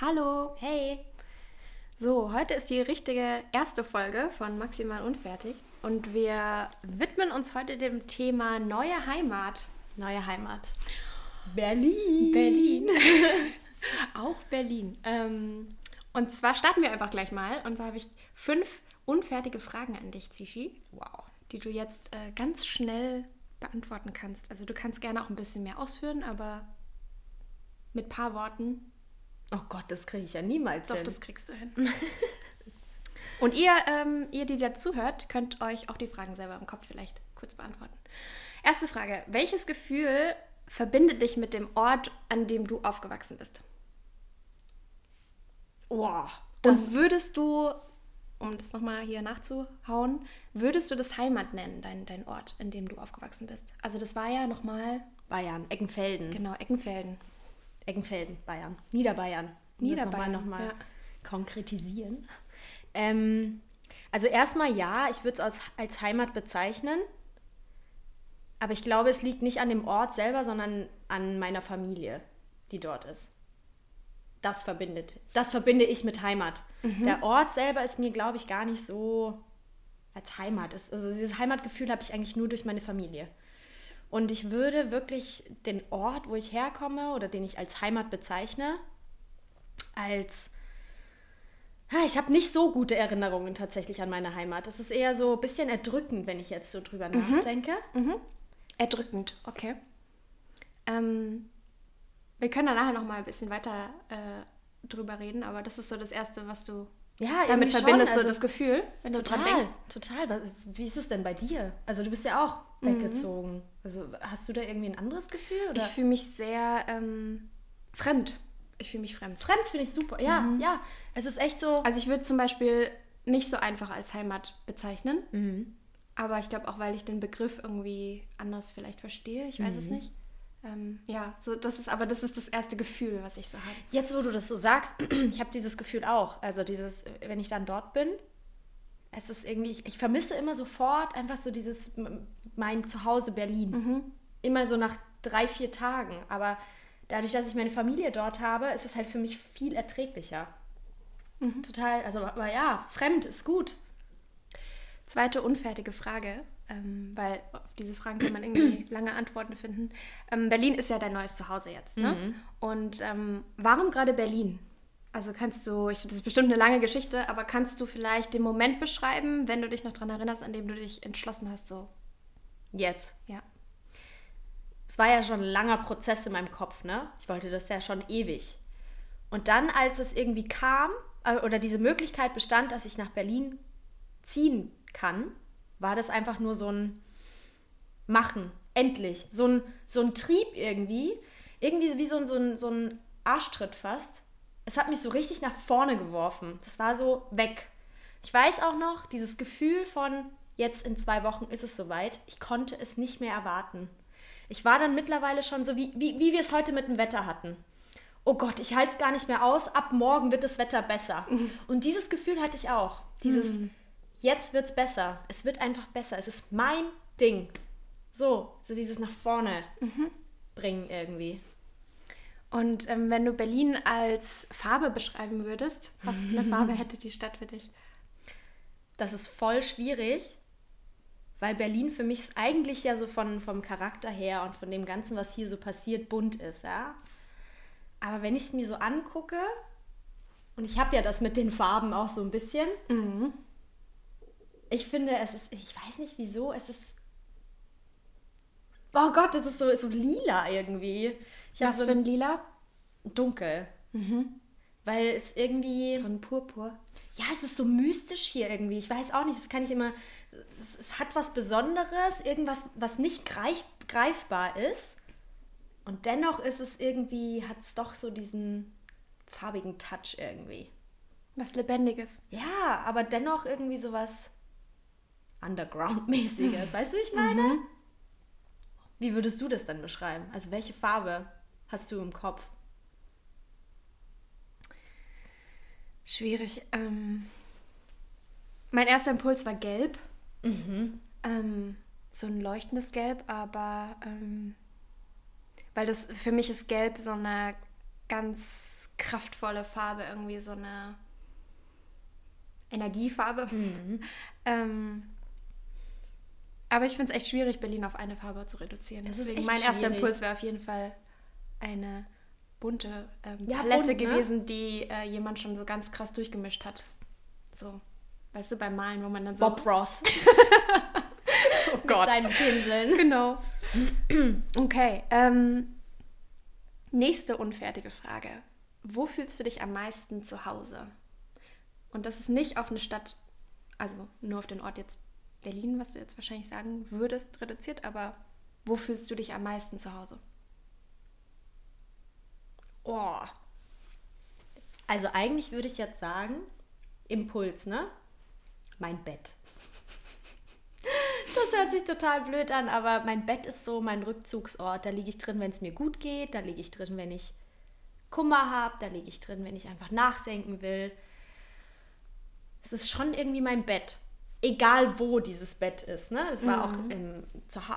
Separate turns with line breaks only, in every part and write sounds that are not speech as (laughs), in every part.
Hallo.
Hey.
So, heute ist die richtige erste Folge von Maximal Unfertig und wir widmen uns heute dem Thema neue Heimat.
Neue Heimat. Berlin.
Berlin. (laughs) Auch Berlin. Ähm, und zwar starten wir einfach gleich mal. Und da habe ich fünf unfertige Fragen an dich, Zishi.
Wow.
Die du jetzt äh, ganz schnell beantworten kannst. Also du kannst gerne auch ein bisschen mehr ausführen, aber mit ein paar Worten.
Oh Gott, das kriege ich ja niemals
Doch,
hin.
das kriegst du hin. (laughs) Und ihr, ähm, ihr, die dazuhört, könnt euch auch die Fragen selber im Kopf vielleicht kurz beantworten. Erste Frage. Welches Gefühl verbindet dich mit dem Ort, an dem du aufgewachsen bist?
wow.
Und würdest du, um das nochmal hier nachzuhauen, würdest du das Heimat nennen, dein, dein Ort, in dem du aufgewachsen bist? Also das war ja nochmal,
Bayern, Eckenfelden.
genau, Eckenfelden.
Eckenfelden, Bayern. Niederbayern. Um
Niederbayern,
das nochmal noch mal
ja.
konkretisieren. Ähm, also erstmal ja, ich würde es als, als Heimat bezeichnen. Aber ich glaube, es liegt nicht an dem Ort selber, sondern an meiner Familie, die dort ist. Das verbindet. Das verbinde ich mit Heimat. Der Ort selber ist mir, glaube ich, gar nicht so als Heimat. Ist, also dieses Heimatgefühl habe ich eigentlich nur durch meine Familie. Und ich würde wirklich den Ort, wo ich herkomme oder den ich als Heimat bezeichne, als Ich habe nicht so gute Erinnerungen tatsächlich an meine Heimat. Es ist eher so ein bisschen erdrückend, wenn ich jetzt so drüber nachdenke.
Erdrückend, okay. Ähm, wir können da nachher nochmal ein bisschen weiter äh, drüber reden, aber das ist so das Erste, was du
Ja,
damit
schon,
verbindest, so
also
das Gefühl, wenn du
Total,
dran denkst.
total. Was, wie ist es denn bei dir? Also du bist ja auch weggezogen. Also hast du da irgendwie ein anderes Gefühl? Oder?
Ich fühle mich sehr ähm, fremd. Ich fühle mich fremd.
Fremd finde ich super. Ja, ja. Es ist echt so.
Also ich würde zum Beispiel nicht so einfach als Heimat bezeichnen. Aber ich glaube auch, weil ich den Begriff irgendwie anders vielleicht verstehe. Ich weiß es nicht. Ähm, ja, so das ist, aber das ist das erste Gefühl, was ich so habe.
Jetzt, wo du das so sagst, (clears throat) ich habe dieses Gefühl auch. Also dieses, wenn ich dann dort bin, es ist irgendwie, ich, ich vermisse immer sofort einfach so dieses, mein Zuhause Berlin. Immer so nach drei, vier Tagen. Aber dadurch, dass ich meine Familie dort habe, ist es halt für mich viel erträglicher. Total, also, aber ja, fremd ist gut.
Zweite unfertige Frage, ähm, weil auf diese Fragen kann man irgendwie (clears throat) lange Antworten finden. Ähm, Berlin ist ja dein neues Zuhause jetzt, ne? Und ähm, warum gerade Berlin? Also kannst du, ich, das ist bestimmt eine lange Geschichte, aber kannst du vielleicht den Moment beschreiben, wenn du dich noch daran erinnerst, an dem du dich entschlossen hast, so,
Jetzt.
ja.
Es war ja schon ein langer Prozess in meinem Kopf, ne? Ich wollte das ja schon ewig. Und dann, als es irgendwie kam, äh, oder diese Möglichkeit bestand, dass ich nach Berlin ziehen kann, war das einfach nur so ein Machen. Endlich. So ein, so ein Trieb irgendwie. Irgendwie wie so ein, so, ein, so ein Arschtritt fast. Es hat mich so richtig nach vorne geworfen. Das war so weg. Ich weiß auch noch, dieses Gefühl von, jetzt in zwei Wochen ist es soweit. Ich konnte es nicht mehr erwarten. Ich war dann mittlerweile schon so, wie, wie, wie wir es heute mit dem Wetter hatten. Oh Gott, ich halte es gar nicht mehr aus. Ab morgen wird das Wetter besser. Und dieses Gefühl hatte ich auch. Dieses, jetzt wird es besser. Es wird einfach besser. Es ist mein Ding. So, so dieses nach vorne bringen irgendwie.
Und ähm, wenn du Berlin als Farbe beschreiben würdest, was für eine Farbe (laughs) hätte die Stadt für dich?
Das ist voll schwierig, weil Berlin für mich eigentlich ja so von, vom Charakter her und von dem Ganzen, was hier so passiert, bunt ist, ja. Aber wenn ich es mir so angucke, und ich habe ja das mit den Farben auch so ein bisschen, ich finde, es ist, ich weiß nicht wieso, es ist, oh Gott, es ist so, so lila irgendwie. Ich
Was
so
für ein Lila?
dunkel. Weil es irgendwie.
So ein Purpur.
Ja, es ist so mystisch hier irgendwie. Ich weiß auch nicht, das kann ich immer. Es, es hat was Besonderes, irgendwas, was nicht greif, greifbar ist. Und dennoch ist es irgendwie, hat es doch so diesen farbigen Touch irgendwie.
Was Lebendiges.
Ja, aber dennoch irgendwie sowas Underground-mäßiges. Weißt du, wie ich meine? Wie würdest du das dann beschreiben? Also, welche Farbe hast du im Kopf?
Schwierig. Ähm, mein erster Impuls war gelb. Ähm, so ein leuchtendes Gelb, aber ähm, weil das für mich ist Gelb so eine ganz kraftvolle Farbe, irgendwie so eine Energiefarbe. Mhm. (laughs) ähm, aber ich finde es echt schwierig, Berlin auf eine Farbe zu reduzieren. Das Deswegen mein erster Impuls wäre auf jeden Fall eine bunte ähm, ja, Palette bunt, ne? gewesen, die äh, jemand schon so ganz krass durchgemischt hat. So, weißt du, beim Malen, wo man dann so... Bob Ross. (laughs) oh Gott. Mit seinen Pinseln. Genau. (clears throat) okay. Ähm, nächste unfertige Frage. Wo fühlst du dich am meisten zu Hause? Und das ist nicht auf eine Stadt, also nur auf den Ort jetzt Berlin, was du jetzt wahrscheinlich sagen würdest, reduziert, aber wo fühlst du dich am meisten zu Hause?
Oh. Also eigentlich würde ich jetzt sagen, Impuls, ne? Mein Bett. Das hört sich total blöd an, aber mein Bett ist so mein Rückzugsort. Da liege ich drin, wenn es mir gut geht. Da liege ich drin, wenn ich Kummer habe. Da liege ich drin, wenn ich einfach nachdenken will. Es ist schon irgendwie mein Bett egal wo dieses Bett ist. Ne? Das war mhm. auch im,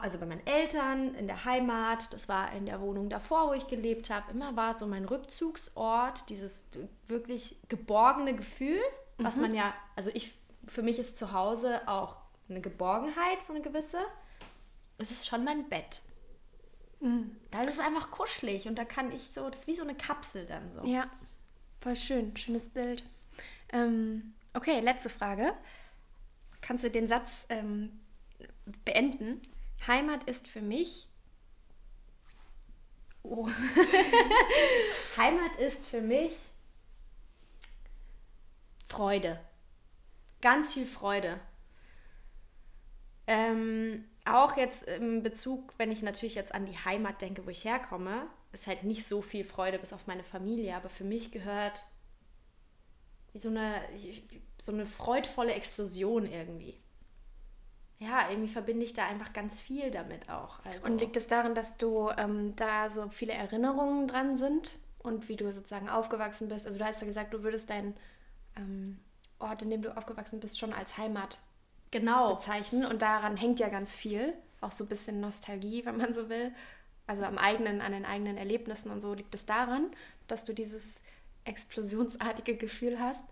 also bei meinen Eltern, in der Heimat, das war in der Wohnung davor, wo ich gelebt habe. Immer war so mein Rückzugsort, dieses wirklich geborgene Gefühl, mhm. was man ja, also ich, für mich ist zu Hause auch eine Geborgenheit, so eine gewisse. Es ist schon mein Bett. Mhm. Da ist es einfach kuschelig und da kann ich so, das ist wie so eine Kapsel dann so.
Ja, voll schön, schönes Bild. Ähm, okay, letzte Frage kannst du den Satz ähm, beenden. Heimat ist für mich.
Oh. (laughs) Heimat ist für mich Freude. Ganz viel Freude. Ähm, auch jetzt im Bezug, wenn ich natürlich jetzt an die Heimat denke, wo ich herkomme, ist halt nicht so viel Freude bis auf meine Familie, aber für mich gehört wie so eine, so eine freudvolle Explosion irgendwie. Ja, irgendwie verbinde ich da einfach ganz viel damit auch.
Also und liegt es daran, dass du ähm, da so viele Erinnerungen dran sind und wie du sozusagen aufgewachsen bist? Also du hast ja gesagt, du würdest deinen ähm, Ort, in dem du aufgewachsen bist, schon als Heimat genau. bezeichnen. Und daran hängt ja ganz viel. Auch so ein bisschen Nostalgie, wenn man so will. Also am eigenen, an den eigenen Erlebnissen und so liegt es daran, dass du dieses explosionsartige Gefühl hast?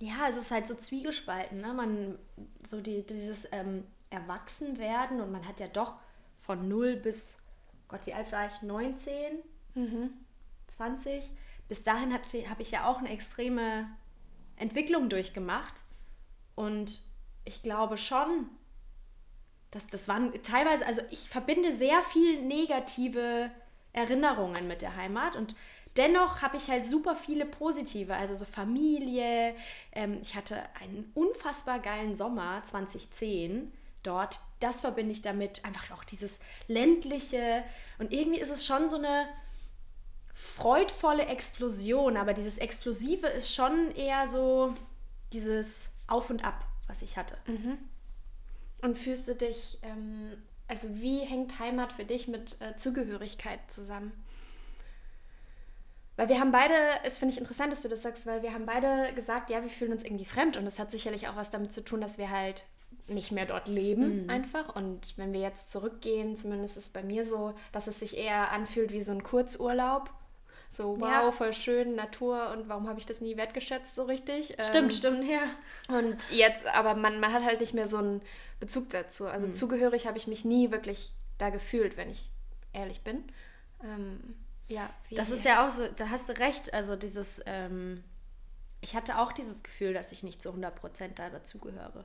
Ja, es ist halt so zwiegespalten. Ne? Man, so die, dieses ähm, Erwachsenwerden und man hat ja doch von 0 bis, Gott, wie alt war ich? 19? Mhm. 20? Bis dahin habe ich ja auch eine extreme Entwicklung durchgemacht. Und ich glaube schon, dass das waren teilweise, also ich verbinde sehr viel negative Erinnerungen mit der Heimat und dennoch habe ich halt super viele positive, also so Familie. Ähm, ich hatte einen unfassbar geilen Sommer 2010 dort. Das verbinde ich damit, einfach auch dieses ländliche. Und irgendwie ist es schon so eine freudvolle Explosion, aber dieses Explosive ist schon eher so dieses Auf und Ab, was ich hatte. Mhm.
Und fühlst du dich, ähm, also wie hängt Heimat für dich mit äh, Zugehörigkeit zusammen? Weil wir haben beide, es finde ich interessant, dass du das sagst, weil wir haben beide gesagt, ja, wir fühlen uns irgendwie fremd und das hat sicherlich auch was damit zu tun, dass wir halt nicht mehr dort leben mhm. einfach. Und wenn wir jetzt zurückgehen, zumindest ist es bei mir so, dass es sich eher anfühlt wie so ein Kurzurlaub. So, wow, ja. voll schön, Natur und warum habe ich das nie wertgeschätzt so richtig?
Stimmt, ähm, stimmt, ja.
Und jetzt, aber man, man hat halt nicht mehr so einen Bezug dazu. Also mhm. zugehörig habe ich mich nie wirklich da gefühlt, wenn ich ehrlich bin. Ähm, ja,
das ist ja auch so, da hast du recht. Also dieses, ähm, ich hatte auch dieses Gefühl, dass ich nicht zu 100% da dazugehöre.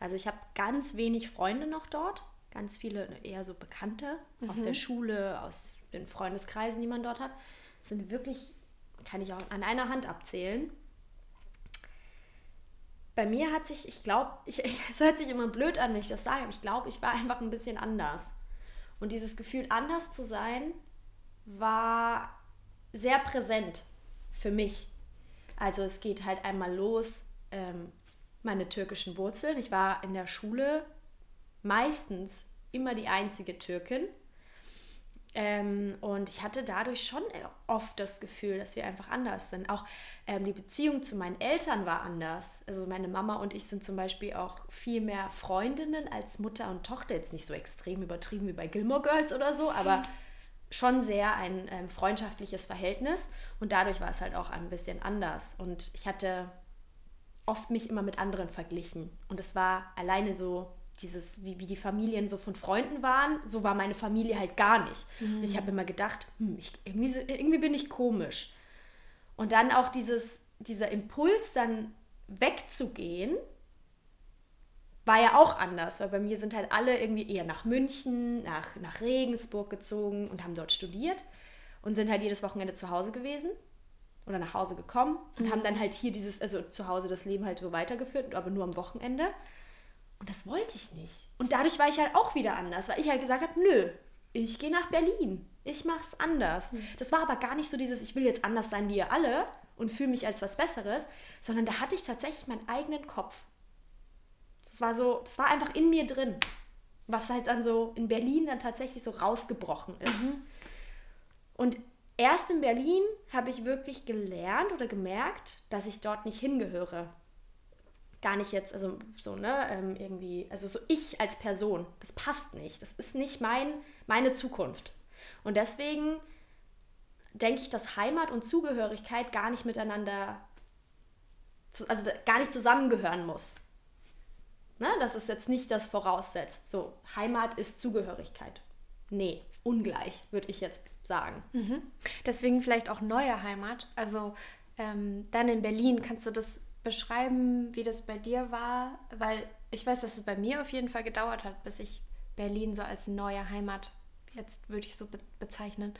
Also ich habe ganz wenig Freunde noch dort, ganz viele eher so Bekannte mhm. aus der Schule, aus den Freundeskreisen, die man dort hat. Das sind wirklich, kann ich auch an einer Hand abzählen. Bei mir hat sich, ich glaube, (laughs) es hört sich immer blöd an, wenn ich das sage, aber ich glaube, ich war einfach ein bisschen anders. Und dieses Gefühl, anders zu sein, war sehr präsent für mich. Also es geht halt einmal los, ähm, meine türkischen Wurzeln. Ich war in der Schule meistens immer die einzige Türkin. Ähm, und ich hatte dadurch schon oft das Gefühl, dass wir einfach anders sind. Auch ähm, die Beziehung zu meinen Eltern war anders. Also meine Mama und ich sind zum Beispiel auch viel mehr Freundinnen als Mutter und Tochter. Jetzt nicht so extrem übertrieben wie bei Gilmore Girls oder so, aber (laughs) schon sehr ein ähm, freundschaftliches Verhältnis und dadurch war es halt auch ein bisschen anders. Und ich hatte oft mich immer mit anderen verglichen. Und es war alleine so dieses, wie, wie die Familien so von Freunden waren, so war meine Familie halt gar nicht. Mhm. Ich habe immer gedacht, hm, ich, irgendwie, irgendwie bin ich komisch. Und dann auch dieses, dieser Impuls, dann wegzugehen, war ja auch anders, weil bei mir sind halt alle irgendwie eher nach München, nach, nach Regensburg gezogen und haben dort studiert und sind halt jedes Wochenende zu Hause gewesen oder nach Hause gekommen und mhm. haben dann halt hier dieses, also zu Hause das Leben halt so weitergeführt, aber nur am Wochenende. Und das wollte ich nicht. Und dadurch war ich halt auch wieder anders, weil ich halt gesagt habe, nö, ich gehe nach Berlin. Ich mach's anders. Mhm. Das war aber gar nicht so dieses, ich will jetzt anders sein wie ihr alle und fühle mich als was Besseres, sondern da hatte ich tatsächlich meinen eigenen Kopf. Das war so, das war einfach in mir drin, was halt dann so in Berlin dann tatsächlich so rausgebrochen ist. Mhm. Und erst in Berlin habe ich wirklich gelernt oder gemerkt, dass ich dort nicht hingehöre. Gar nicht jetzt, also so, ne, ähm, irgendwie, also so ich als Person, das passt nicht. Das ist nicht mein, meine Zukunft. Und deswegen denke ich, dass Heimat und Zugehörigkeit gar nicht miteinander, also gar nicht zusammengehören muss. Ne? Dass es jetzt nicht das voraussetzt. So, Heimat ist Zugehörigkeit. Nee, ungleich, würde ich jetzt sagen.
Mhm. Deswegen vielleicht auch neue Heimat. Also ähm, dann in Berlin, kannst du das beschreiben, wie das bei dir war? Weil ich weiß, dass es bei mir auf jeden Fall gedauert hat, bis ich Berlin so als neue Heimat, jetzt würde ich so be bezeichnen,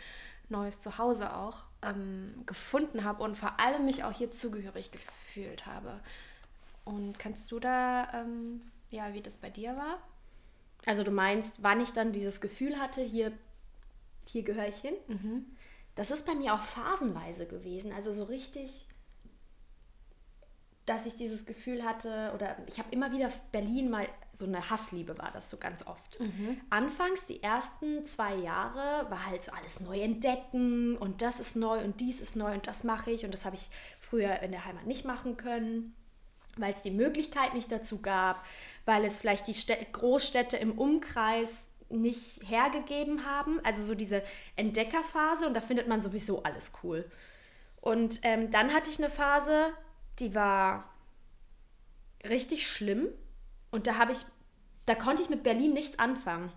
neues Zuhause auch, ähm, gefunden habe und vor allem mich auch hier zugehörig gefühlt habe. Und kannst du da, ähm, ja, wie das bei dir war?
Also du meinst, wann ich dann dieses Gefühl hatte, hier, hier gehöre ich hin? Mhm. Das ist bei mir auch phasenweise gewesen. Also so richtig, dass ich dieses Gefühl hatte, oder ich habe immer wieder Berlin mal, so eine Hassliebe war das so ganz oft. Mhm. Anfangs, die ersten zwei Jahre, war halt so alles neu entdecken und das ist neu und dies ist neu und das mache ich und das habe ich früher in der Heimat nicht machen können weil es die Möglichkeit nicht dazu gab, weil es vielleicht die Städte, Großstädte im Umkreis nicht hergegeben haben. Also so diese Entdeckerphase und da findet man sowieso alles cool. Und ähm, dann hatte ich eine Phase, die war richtig schlimm und da habe ich, da konnte ich mit Berlin nichts anfangen.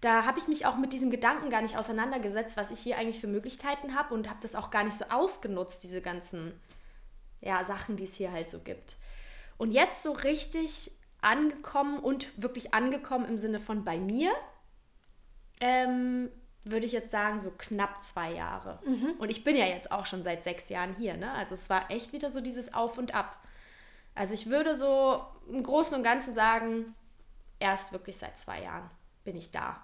Da habe ich mich auch mit diesem Gedanken gar nicht auseinandergesetzt, was ich hier eigentlich für Möglichkeiten habe und habe das auch gar nicht so ausgenutzt, diese ganzen ja, Sachen, die es hier halt so gibt. Und jetzt so richtig angekommen und wirklich angekommen im Sinne von bei mir, ähm, würde ich jetzt sagen, so knapp zwei Jahre. Mhm. Und ich bin ja jetzt auch schon seit sechs Jahren hier. Ne? Also es war echt wieder so dieses Auf und Ab. Also ich würde so im Großen und Ganzen sagen, erst wirklich seit zwei Jahren bin ich da.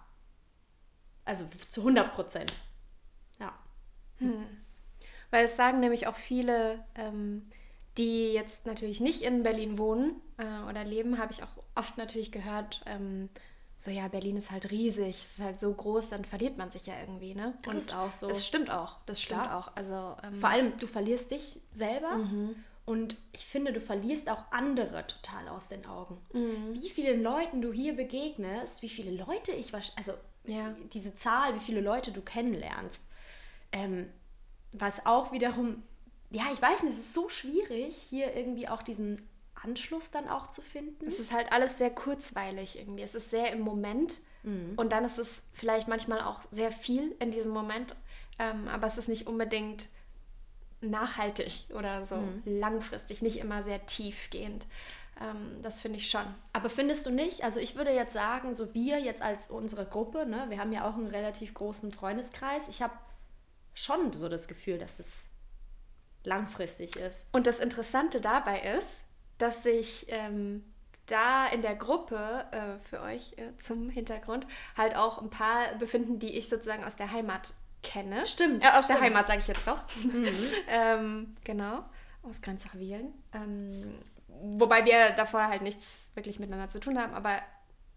Also zu 100 Prozent. Ja.
Hm. Weil es sagen nämlich auch viele, ähm, die jetzt natürlich nicht in Berlin wohnen äh, oder leben, habe ich auch oft natürlich gehört, ähm, so ja, Berlin ist halt riesig, es ist halt so groß, dann verliert man sich ja irgendwie, ne?
Das ist auch so.
Das stimmt auch, das stimmt Klar. auch. Also,
ähm, Vor allem, du verlierst dich selber mhm. und ich finde, du verlierst auch andere total aus den Augen. Mhm. Wie vielen Leuten du hier begegnest, wie viele Leute ich, also ja. diese Zahl, wie viele Leute du kennenlernst. Ähm, was auch wiederum ja, ich weiß nicht, es ist so schwierig, hier irgendwie auch diesen Anschluss dann auch zu finden.
Es ist halt alles sehr kurzweilig irgendwie. Es ist sehr im Moment mhm. und dann ist es vielleicht manchmal auch sehr viel in diesem Moment, ähm, aber es ist nicht unbedingt nachhaltig oder so mhm. langfristig, nicht immer sehr tiefgehend. Ähm, das finde ich schon.
Aber findest du nicht? Also ich würde jetzt sagen, so wir jetzt als unsere Gruppe, ne, wir haben ja auch einen relativ großen Freundeskreis. Ich habe schon so das Gefühl, dass es langfristig ist.
Und das Interessante dabei ist, dass sich ähm, da in der Gruppe äh, für euch äh, zum Hintergrund halt auch ein paar befinden, die ich sozusagen aus der Heimat kenne.
Stimmt.
Äh, aus
stimmt.
der Heimat sage ich jetzt doch. Mhm. (laughs) ähm, genau, aus Grenzach-Wielen. Ähm, wobei wir davor halt nichts wirklich miteinander zu tun haben, aber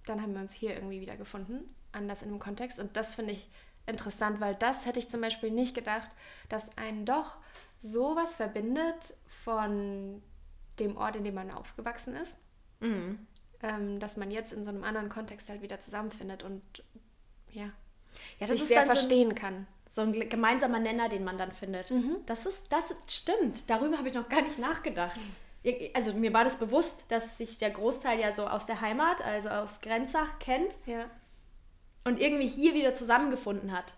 dann haben wir uns hier irgendwie wieder gefunden, anders in einem Kontext. Und das finde ich interessant, weil das hätte ich zum Beispiel nicht gedacht, dass einen doch sowas verbindet von dem Ort, in dem man aufgewachsen ist, mhm. ähm, dass man jetzt in so einem anderen Kontext halt wieder zusammenfindet und ja. ja, sich sehr verstehen so ein, kann.
So ein gemeinsamer Nenner, den man dann findet. Mhm. Das ist, das stimmt. Darüber habe ich noch gar nicht nachgedacht. Also mir war das bewusst, dass sich der Großteil ja so aus der Heimat, also aus Grenzach, kennt. Ja. Und irgendwie hier wieder zusammengefunden hat.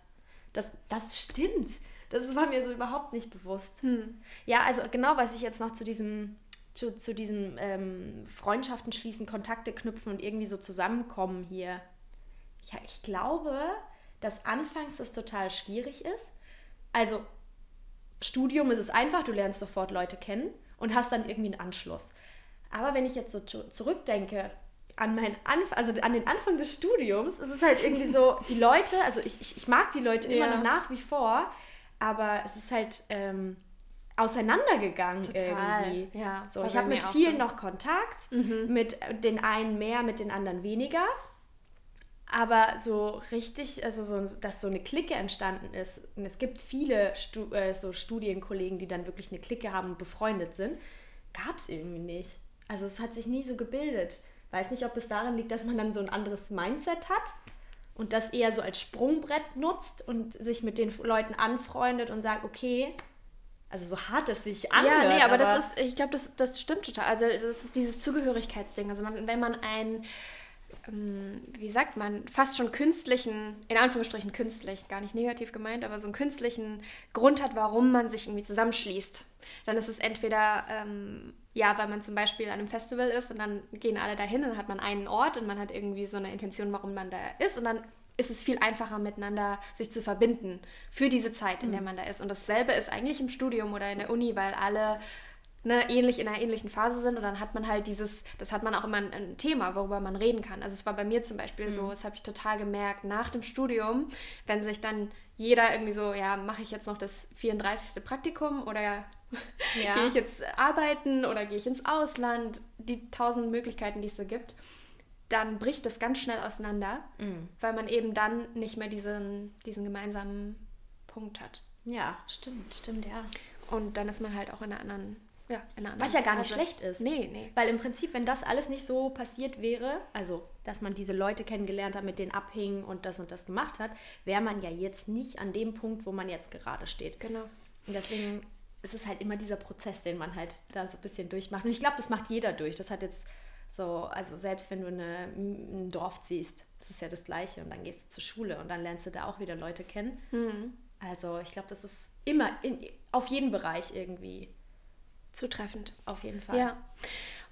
Das, das stimmt. Das war mir so überhaupt nicht bewusst. Hm. Ja, also genau, was ich jetzt noch zu diesem zu, zu diesem ähm, Freundschaften schließen, Kontakte knüpfen und irgendwie so zusammenkommen hier. Ja, ich glaube, dass anfangs das total schwierig ist. Also, Studium ist es einfach, du lernst sofort Leute kennen und hast dann irgendwie einen Anschluss. Aber wenn ich jetzt so zurückdenke an meinen Anf also an den Anfang des Studiums, ist es halt irgendwie so, (laughs) die Leute, also ich, ich, ich mag die Leute ja. immer noch nach wie vor, aber es ist halt ähm, auseinandergegangen Total. irgendwie. Ja, so, ich habe mit vielen so. noch Kontakt, mhm. mit den einen mehr, mit den anderen weniger. Aber so richtig, also so, dass so eine Clique entstanden ist, und es gibt viele Stu äh, so Studienkollegen, die dann wirklich eine Clique haben und befreundet sind, gab es irgendwie nicht. Also es hat sich nie so gebildet. Weiß nicht, ob es daran liegt, dass man dann so ein anderes Mindset hat und das eher so als Sprungbrett nutzt und sich mit den Leuten anfreundet und sagt, okay, also so hart es sich anhört.
Ja, nee, aber, aber das ist, ich glaube, das, das stimmt total. Also das ist dieses Zugehörigkeitsding. Also man, wenn man ein, ähm, wie sagt man, fast schon künstlichen, in Anführungsstrichen künstlich, gar nicht negativ gemeint, aber so einen künstlichen Grund hat, warum man sich irgendwie zusammenschließt, dann ist es entweder, ähm, ja, weil man zum Beispiel an einem Festival ist und dann gehen alle dahin und dann hat man einen Ort und man hat irgendwie so eine Intention, warum man da ist und dann ist es viel einfacher miteinander sich zu verbinden für diese Zeit, in der mhm. man da ist. Und dasselbe ist eigentlich im Studium oder in der Uni, weil alle ne, ähnlich in einer ähnlichen Phase sind und dann hat man halt dieses, das hat man auch immer ein, ein Thema, worüber man reden kann. Also es war bei mir zum Beispiel mhm. so, das habe ich total gemerkt, nach dem Studium, wenn sich dann jeder irgendwie so, ja, mache ich jetzt noch das 34. Praktikum oder ja. gehe ich jetzt arbeiten oder gehe ich ins Ausland, die tausend Möglichkeiten, die es so gibt dann bricht das ganz schnell auseinander, mhm. weil man eben dann nicht mehr diesen, diesen gemeinsamen Punkt hat.
Ja, stimmt, stimmt, ja.
Und dann ist man halt auch in einer anderen, ja, in einer
anderen Was ja gar nicht schlecht ist.
Nee, nee.
Weil im Prinzip, wenn das alles nicht so passiert wäre, also dass man diese Leute kennengelernt hat, mit denen abhing und das und das gemacht hat, wäre man ja jetzt nicht an dem Punkt, wo man jetzt gerade steht.
Genau.
Und deswegen ist es halt immer dieser Prozess, den man halt da so ein bisschen durchmacht. Und ich glaube, das macht jeder durch. Das hat jetzt so, also selbst wenn du eine, ein Dorf ziehst, das ist ja das Gleiche und dann gehst du zur Schule und dann lernst du da auch wieder Leute kennen. Mhm. Also ich glaube, das ist immer in, auf jeden Bereich irgendwie
zutreffend.
Auf jeden Fall.
Ja.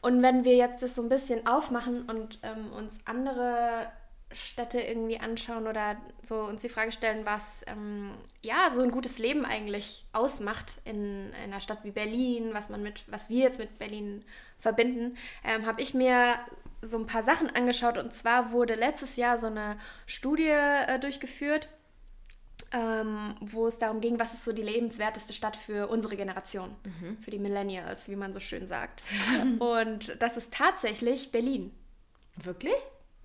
Und wenn wir jetzt das so ein bisschen aufmachen und ähm, uns andere Städte irgendwie anschauen oder so uns die Frage stellen, was ähm, ja so ein gutes Leben eigentlich ausmacht in, in, einer Stadt wie Berlin, was man mit, was wir jetzt mit Berlin verbinden, ähm, habe ich mir so ein paar Sachen angeschaut. Und zwar wurde letztes Jahr so eine Studie äh, durchgeführt, ähm, wo es darum ging, was ist so die lebenswerteste Stadt für unsere Generation, mhm. für die Millennials, wie man so schön sagt. (laughs) Und das ist tatsächlich Berlin.
Wirklich?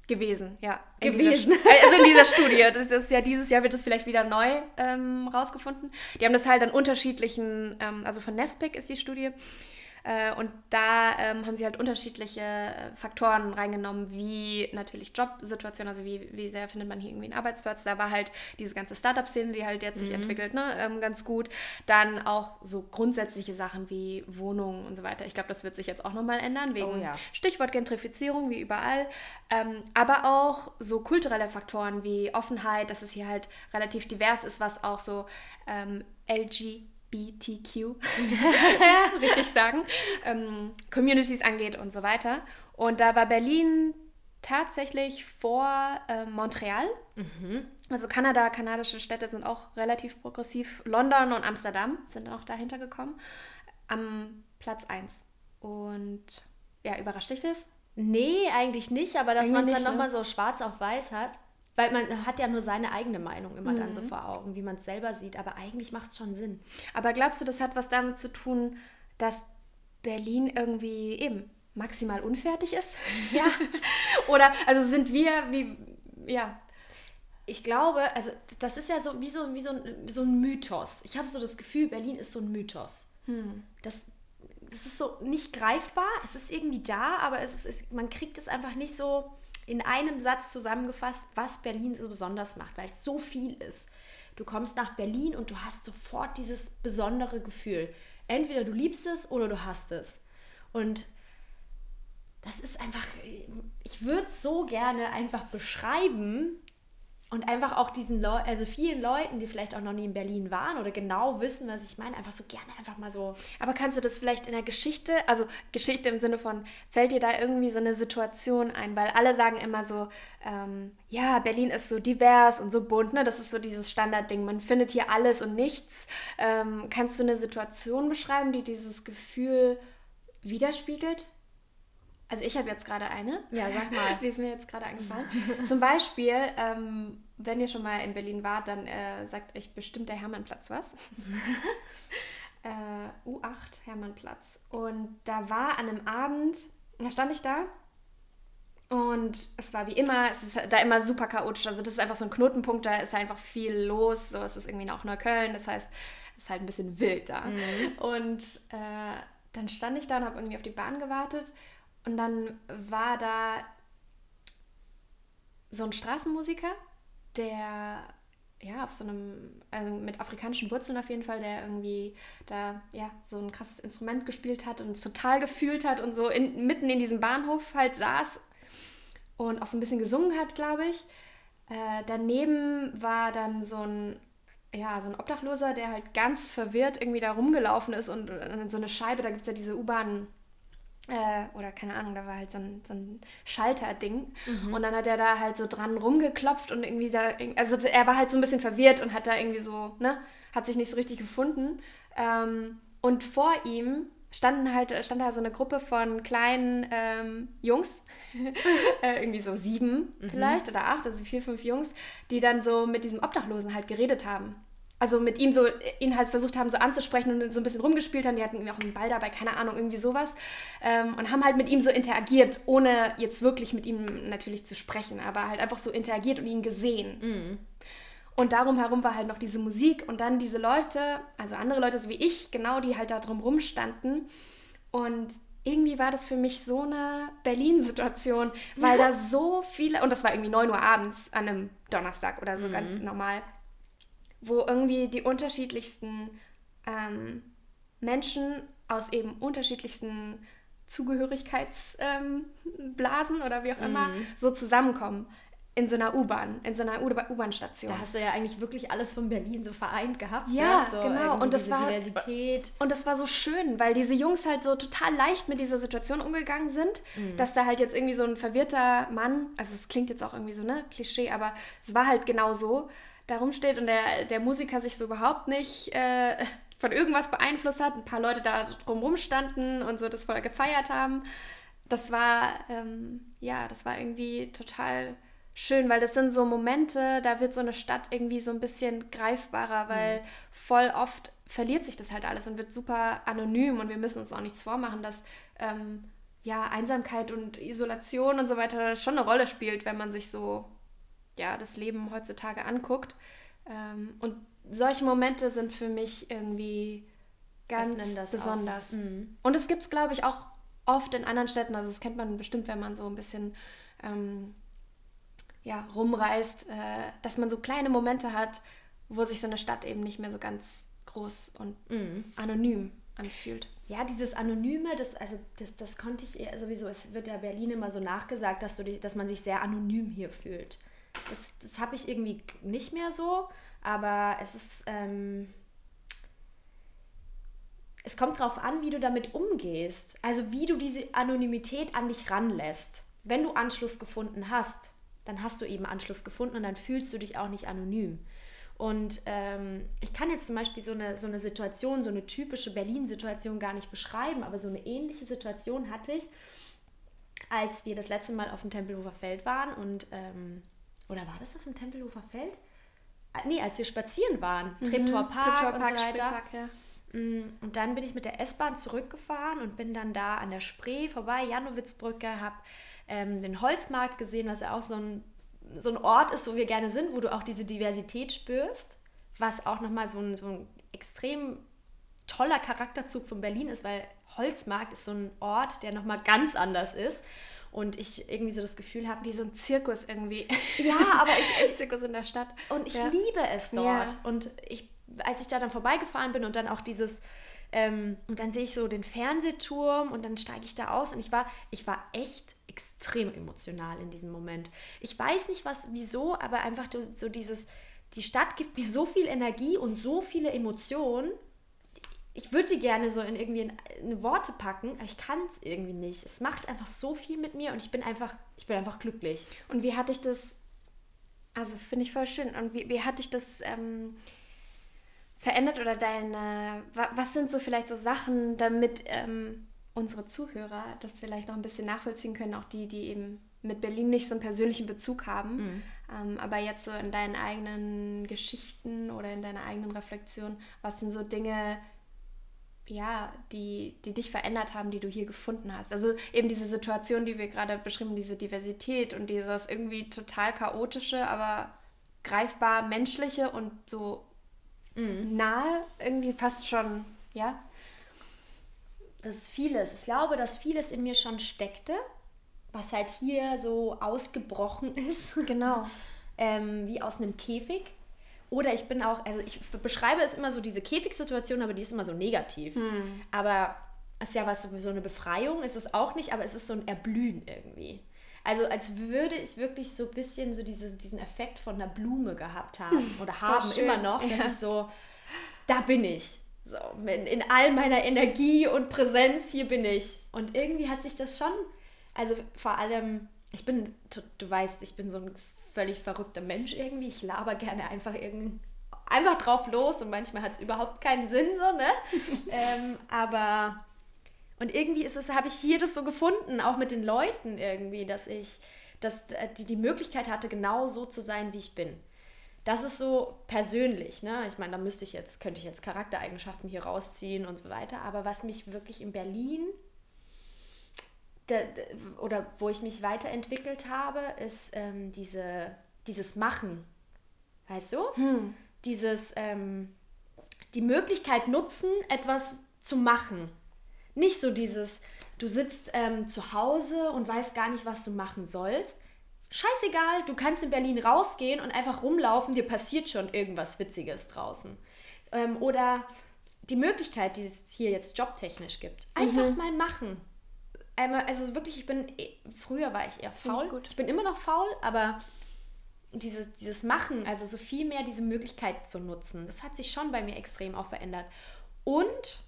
Gewesen, ja.
Gewesen.
Dieser, also in dieser (laughs) Studie. Das ist ja dieses Jahr wird das vielleicht wieder neu ähm, rausgefunden. Die haben das halt an unterschiedlichen, ähm, also von Nespec ist die Studie, äh, und da ähm, haben sie halt unterschiedliche äh, Faktoren reingenommen, wie natürlich Jobsituation, also wie, wie sehr findet man hier irgendwie einen Arbeitsplatz. Da war halt diese ganze Startup-Szene, die halt jetzt mhm. sich entwickelt, ne, ähm, ganz gut. Dann auch so grundsätzliche Sachen wie Wohnungen und so weiter. Ich glaube, das wird sich jetzt auch nochmal ändern, wegen oh, ja. Stichwort Gentrifizierung, wie überall. Ähm, aber auch so kulturelle Faktoren wie Offenheit, dass es hier halt relativ divers ist, was auch so ähm, LG BTQ, (laughs) richtig sagen, ähm, Communities angeht und so weiter. Und da war Berlin tatsächlich vor äh, Montreal. Mhm. Also Kanada, kanadische Städte sind auch relativ progressiv. London und Amsterdam sind auch dahinter gekommen. Am Platz 1. Und ja, überrascht dich das?
Nee, eigentlich nicht, aber dass man es dann ne? nochmal so schwarz auf weiß hat. Weil man hat ja nur seine eigene Meinung immer mhm. dann so mhm. vor Augen, wie man es selber sieht. Aber eigentlich macht es schon Sinn.
Aber glaubst du, das hat was damit zu tun, dass Berlin irgendwie eben maximal unfertig ist?
Ja. (laughs)
Oder also sind wir wie, ja.
Ich glaube, also das ist ja so wie so, wie so, ein, so ein Mythos. Ich habe so das Gefühl, Berlin ist so ein Mythos. Hm. Das, das ist so nicht greifbar. Es ist irgendwie da, aber es ist, es, man kriegt es einfach nicht so in einem Satz zusammengefasst, was Berlin so besonders macht, weil es so viel ist. Du kommst nach Berlin und du hast sofort dieses besondere Gefühl. Entweder du liebst es oder du hast es. Und das ist einfach, ich würde es so gerne einfach beschreiben, und einfach auch diesen Leu also vielen Leuten, die vielleicht auch noch nie in Berlin waren oder genau wissen, was ich meine, einfach so gerne einfach mal so.
Aber kannst du das vielleicht in der Geschichte, also Geschichte im Sinne von, fällt dir da irgendwie so eine Situation ein? Weil alle sagen immer so, ähm, ja, Berlin ist so divers und so bunt, ne? Das ist so dieses Standardding. Man findet hier alles und nichts. Ähm, kannst du eine Situation beschreiben, die dieses Gefühl widerspiegelt? Also ich habe jetzt gerade eine.
Ja, sag mal. (laughs)
Die ist mir jetzt gerade eingefallen. Zum Beispiel, ähm, wenn ihr schon mal in Berlin wart, dann äh, sagt euch bestimmt der Hermannplatz was. (laughs) äh, U8 Hermannplatz. Und da war an einem Abend, da stand ich da und es war wie immer, es ist da immer super chaotisch. Also das ist einfach so ein Knotenpunkt, da ist einfach viel los. So ist es irgendwie auch Neukölln, das heißt, es ist halt ein bisschen wild da. Mhm. Und äh, dann stand ich da und habe irgendwie auf die Bahn gewartet und dann war da so ein Straßenmusiker, der ja auf so einem, also mit afrikanischen Wurzeln auf jeden Fall, der irgendwie da ja so ein krasses Instrument gespielt hat und es total gefühlt hat und so in, mitten in diesem Bahnhof halt saß und auch so ein bisschen gesungen hat, glaube ich. Äh, daneben war dann so ein ja, so ein Obdachloser, der halt ganz verwirrt irgendwie da rumgelaufen ist und, und so eine Scheibe, da gibt es ja diese U-Bahn, äh, oder keine Ahnung, da war halt so ein, so ein Schalterding. Mhm. Und dann hat er da halt so dran rumgeklopft und irgendwie da, also er war halt so ein bisschen verwirrt und hat da irgendwie so, ne, hat sich nicht so richtig gefunden. Ähm, und vor ihm standen halt, stand da so eine Gruppe von kleinen ähm, Jungs, (laughs) äh, irgendwie so sieben mhm. vielleicht oder acht, also vier, fünf Jungs, die dann so mit diesem Obdachlosen halt geredet haben also mit ihm so, ihn halt versucht haben, so anzusprechen und so ein bisschen rumgespielt haben. Die hatten irgendwie auch einen Ball dabei, keine Ahnung, irgendwie sowas. Ähm, und haben halt mit ihm so interagiert, ohne jetzt wirklich mit ihm natürlich zu sprechen, aber halt einfach so interagiert und ihn gesehen. Mhm. Und darum herum war halt noch diese Musik und dann diese Leute, also andere Leute so wie ich, genau, die halt da drum rumstanden. Und irgendwie war das für mich so eine Berlin-Situation, weil da so viele, und das war irgendwie 9 Uhr abends an einem Donnerstag oder so mhm. ganz normal wo irgendwie die unterschiedlichsten ähm, Menschen aus eben unterschiedlichsten Zugehörigkeitsblasen ähm, oder wie auch immer mm. so zusammenkommen in so einer U-Bahn, in so einer U-Bahn-Station.
Da hast du ja eigentlich wirklich alles von Berlin so vereint gehabt.
Ja,
ne?
so genau. Und das war Diversität. Und das war so schön, weil diese Jungs halt so total leicht mit dieser Situation umgegangen sind, mhm. dass da halt jetzt irgendwie so ein verwirrter Mann, also es klingt jetzt auch irgendwie so ne Klischee, aber es war halt genau so, da rumsteht und der, der Musiker sich so überhaupt nicht äh, von irgendwas beeinflusst hat, ein paar Leute da drumherum standen und so das voll gefeiert haben. Das war, ähm, ja, das war irgendwie total schön, weil das sind so Momente, da wird so eine Stadt irgendwie so ein bisschen greifbarer, weil mhm. voll oft verliert sich das halt alles und wird super anonym und wir müssen uns auch nichts vormachen, dass ähm, ja, Einsamkeit und Isolation und so weiter schon eine Rolle spielt, wenn man sich so ja, das Leben heutzutage anguckt. Ähm, und solche Momente sind für mich irgendwie ganz besonders. Mhm. Und es gibt es, glaube ich, auch oft in anderen Städten. Also das kennt man bestimmt, wenn man so ein bisschen ähm, ja, rumreist, äh, dass man so kleine Momente hat, wo sich so eine Stadt eben nicht mehr so ganz groß und mhm. anonym anfühlt.
Ja, dieses Anonyme, das, also das, das konnte ich eher sowieso, es wird ja Berlin immer so nachgesagt, dass, du dass man sich sehr anonym hier fühlt. Das, das habe ich irgendwie nicht mehr so, aber es ist. Ähm, es kommt darauf an, wie du damit umgehst. Also wie du diese Anonymität an dich ranlässt. Wenn du Anschluss gefunden hast, dann hast du eben Anschluss gefunden und dann fühlst du dich auch nicht anonym. Und ähm, ich kann jetzt zum Beispiel so eine, so eine Situation, so eine typische Berlin-Situation gar nicht beschreiben, aber so eine ähnliche Situation hatte ich, als wir das letzte Mal auf dem Tempelhofer Feld waren und ähm, oder war das auf dem Tempelhofer Feld? Ah, nee, als wir spazieren waren. Mhm. Treptower Park, Treptower Park und so weiter. ja. Mm, und dann bin ich mit der S-Bahn zurückgefahren und bin dann da an der Spree vorbei, Janowitzbrücke, habe ähm, den Holzmarkt gesehen, was ja auch so ein, so ein Ort ist, wo wir gerne sind, wo du auch diese Diversität spürst, was auch nochmal so ein, so ein extrem toller Charakterzug von Berlin ist, weil Holzmarkt ist so ein Ort, der nochmal ganz anders ist. Und ich irgendwie so das Gefühl habe.
Wie so ein Zirkus irgendwie.
Ja, aber ich.
ich (laughs) Zirkus in der Stadt.
Und ich
ja.
liebe es dort. Ja. Und ich, als ich da dann vorbeigefahren bin und dann auch dieses. Ähm, und dann sehe ich so den Fernsehturm und dann steige ich da aus und ich war, ich war echt extrem emotional in diesem Moment. Ich weiß nicht was, wieso, aber einfach so dieses, die Stadt gibt mir so viel Energie und so viele Emotionen ich würde die gerne so in irgendwie in, in Worte packen, aber ich kann es irgendwie nicht. Es macht einfach so viel mit mir und ich bin einfach, ich bin einfach glücklich.
Und wie hatte ich das, also finde ich voll schön, und wie, wie hatte ich das ähm, verändert oder deine, was sind so vielleicht so Sachen, damit ähm, unsere Zuhörer das vielleicht noch ein bisschen nachvollziehen können, auch die, die eben mit Berlin nicht so einen persönlichen Bezug haben, mhm. ähm, aber jetzt so in deinen eigenen Geschichten oder in deiner eigenen Reflexion, was sind so Dinge, ja, die, die dich verändert haben, die du hier gefunden hast. Also eben diese Situation, die wir gerade beschrieben, diese Diversität und dieses irgendwie total chaotische, aber greifbar menschliche und so mhm. nahe, irgendwie fast schon, ja.
Das ist vieles. Ich glaube, dass vieles in mir schon steckte, was halt hier so ausgebrochen (laughs) ist.
Genau.
ähm, wie aus einem Käfig. Oder ich bin auch, also ich beschreibe es immer so, diese Käfigsituation, aber die ist immer so negativ. Hm. Aber es ist ja was, so eine Befreiung ist es auch nicht, aber es ist so ein Erblühen irgendwie. Also als würde ich wirklich so ein bisschen so diese, diesen Effekt von einer Blume gehabt haben (laughs) oder haben immer noch. Das ja. ist so, da bin ich. So, in, in all meiner Energie und Präsenz, hier bin ich. Und irgendwie hat sich das schon, also vor allem, ich bin, du, du weißt, ich bin so ein völlig verrückter Mensch irgendwie. Ich laber gerne einfach irgendwie einfach drauf los und manchmal hat es überhaupt keinen Sinn so, ne? (laughs) ähm, aber und irgendwie ist es, habe ich hier das so gefunden, auch mit den Leuten irgendwie, dass ich, dass äh, die, die Möglichkeit hatte, genau so zu sein, wie ich bin. Das ist so persönlich, ne? Ich meine, da müsste ich jetzt, könnte ich jetzt Charaktereigenschaften hier rausziehen und so weiter. Aber was mich wirklich in Berlin oder wo ich mich weiterentwickelt habe, ist ähm, diese, dieses Machen. Weißt du? Hm. Dieses, ähm, die Möglichkeit nutzen, etwas zu machen. Nicht so dieses, du sitzt ähm, zu Hause und weißt gar nicht, was du machen sollst. Scheißegal, du kannst in Berlin rausgehen und einfach rumlaufen, dir passiert schon irgendwas Witziges draußen. Ähm, oder die Möglichkeit, die es hier jetzt jobtechnisch gibt. Einfach mhm. mal machen einmal, also wirklich, ich bin, eh, früher war ich eher faul. Ich, ich, bin immer noch faul, aber dieses, dieses Machen, also so viel mehr diese Möglichkeit zu nutzen, das hat sich schon bei mir extrem auch verändert. Und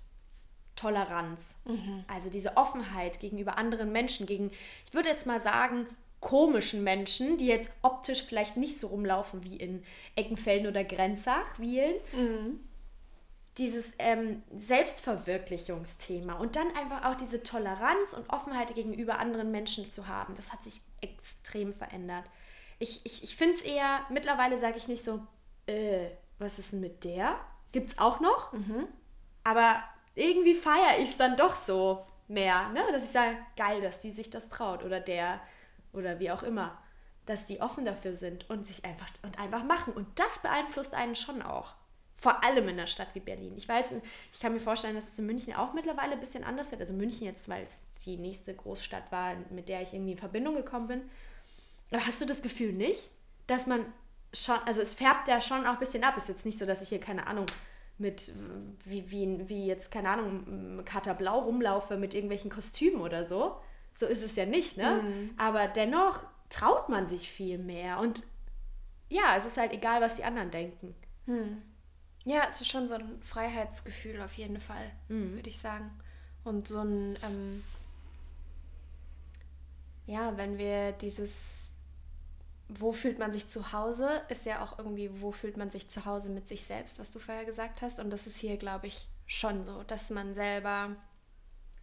Toleranz, mhm. also diese Offenheit gegenüber anderen Menschen, gegen, ich würde jetzt mal sagen, komischen Menschen, die jetzt optisch vielleicht nicht so rumlaufen wie in Eckenfelden oder Grenzach, Wielen. Mhm dieses ähm, Selbstverwirklichungsthema und dann einfach auch diese Toleranz und Offenheit gegenüber anderen Menschen zu haben, das hat sich extrem verändert. Ich, ich, ich finde es eher, mittlerweile sage ich nicht so, äh, was ist denn mit der? Gibt es auch noch? Mhm. Aber irgendwie feiere ich es dann doch so mehr, ne? dass ich sage, geil, dass die sich das traut oder der oder wie auch immer, dass die offen dafür sind und sich einfach und einfach machen. Und das beeinflusst einen schon auch. Vor allem in einer Stadt wie Berlin. Ich weiß, ich kann mir vorstellen, dass es in München auch mittlerweile ein bisschen anders wird. Also München jetzt, weil es die nächste Großstadt war, mit der ich irgendwie in Verbindung gekommen bin. Aber hast du das Gefühl nicht, dass man schon, also es färbt ja schon auch ein bisschen ab. Es ist jetzt nicht so, dass ich hier, keine Ahnung, mit, wie, wie, wie jetzt, keine Ahnung, Kater Blau rumlaufe mit irgendwelchen Kostümen oder so. So ist es ja nicht, ne? Mhm. Aber dennoch traut man sich viel mehr. Und ja, es ist halt egal, was die anderen denken.
Mhm. Ja, es ist schon so ein Freiheitsgefühl auf jeden Fall, mhm. würde ich sagen. Und so ein, ähm, ja, wenn wir dieses, wo fühlt man sich zu Hause, ist ja auch irgendwie, wo fühlt man sich zu Hause mit sich selbst, was du vorher gesagt hast. Und das ist hier, glaube ich, schon so, dass man selber.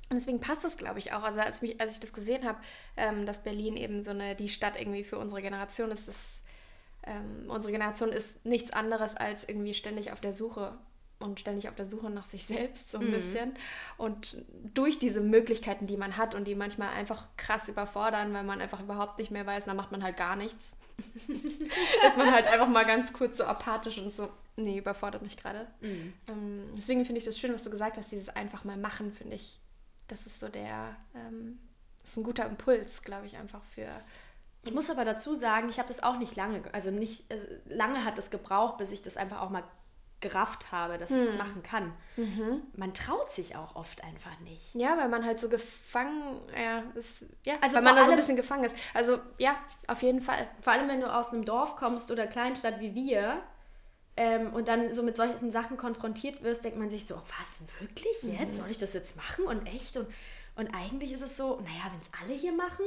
Und deswegen passt es, glaube ich, auch. Also als, mich, als ich das gesehen habe, ähm, dass Berlin eben so eine, die Stadt irgendwie für unsere Generation ist, das ähm, unsere Generation ist nichts anderes als irgendwie ständig auf der Suche und ständig auf der Suche nach sich selbst so ein mhm. bisschen. Und durch diese Möglichkeiten, die man hat und die manchmal einfach krass überfordern, weil man einfach überhaupt nicht mehr weiß, dann macht man halt gar nichts. (laughs) ist man halt einfach mal ganz kurz so apathisch und so, nee, überfordert mich gerade. Mhm. Ähm, deswegen finde ich das schön, was du gesagt hast, dieses einfach mal machen, finde ich, das ist so der, ähm, ist ein guter Impuls, glaube ich, einfach für.
Ich muss aber dazu sagen, ich habe das auch nicht lange, also nicht also lange hat es gebraucht, bis ich das einfach auch mal gerafft habe, dass hm. ich es machen kann. Mhm. Man traut sich auch oft einfach nicht.
Ja, weil man halt so gefangen ja, ist. Ja, also weil man da so ein bisschen gefangen ist. Also ja, auf jeden Fall.
Vor allem, wenn du aus einem Dorf kommst oder Kleinstadt wie wir ähm, und dann so mit solchen Sachen konfrontiert wirst, denkt man sich so, was, wirklich jetzt? Mhm. Soll ich das jetzt machen und echt? Und, und eigentlich ist es so, naja, wenn es alle hier machen,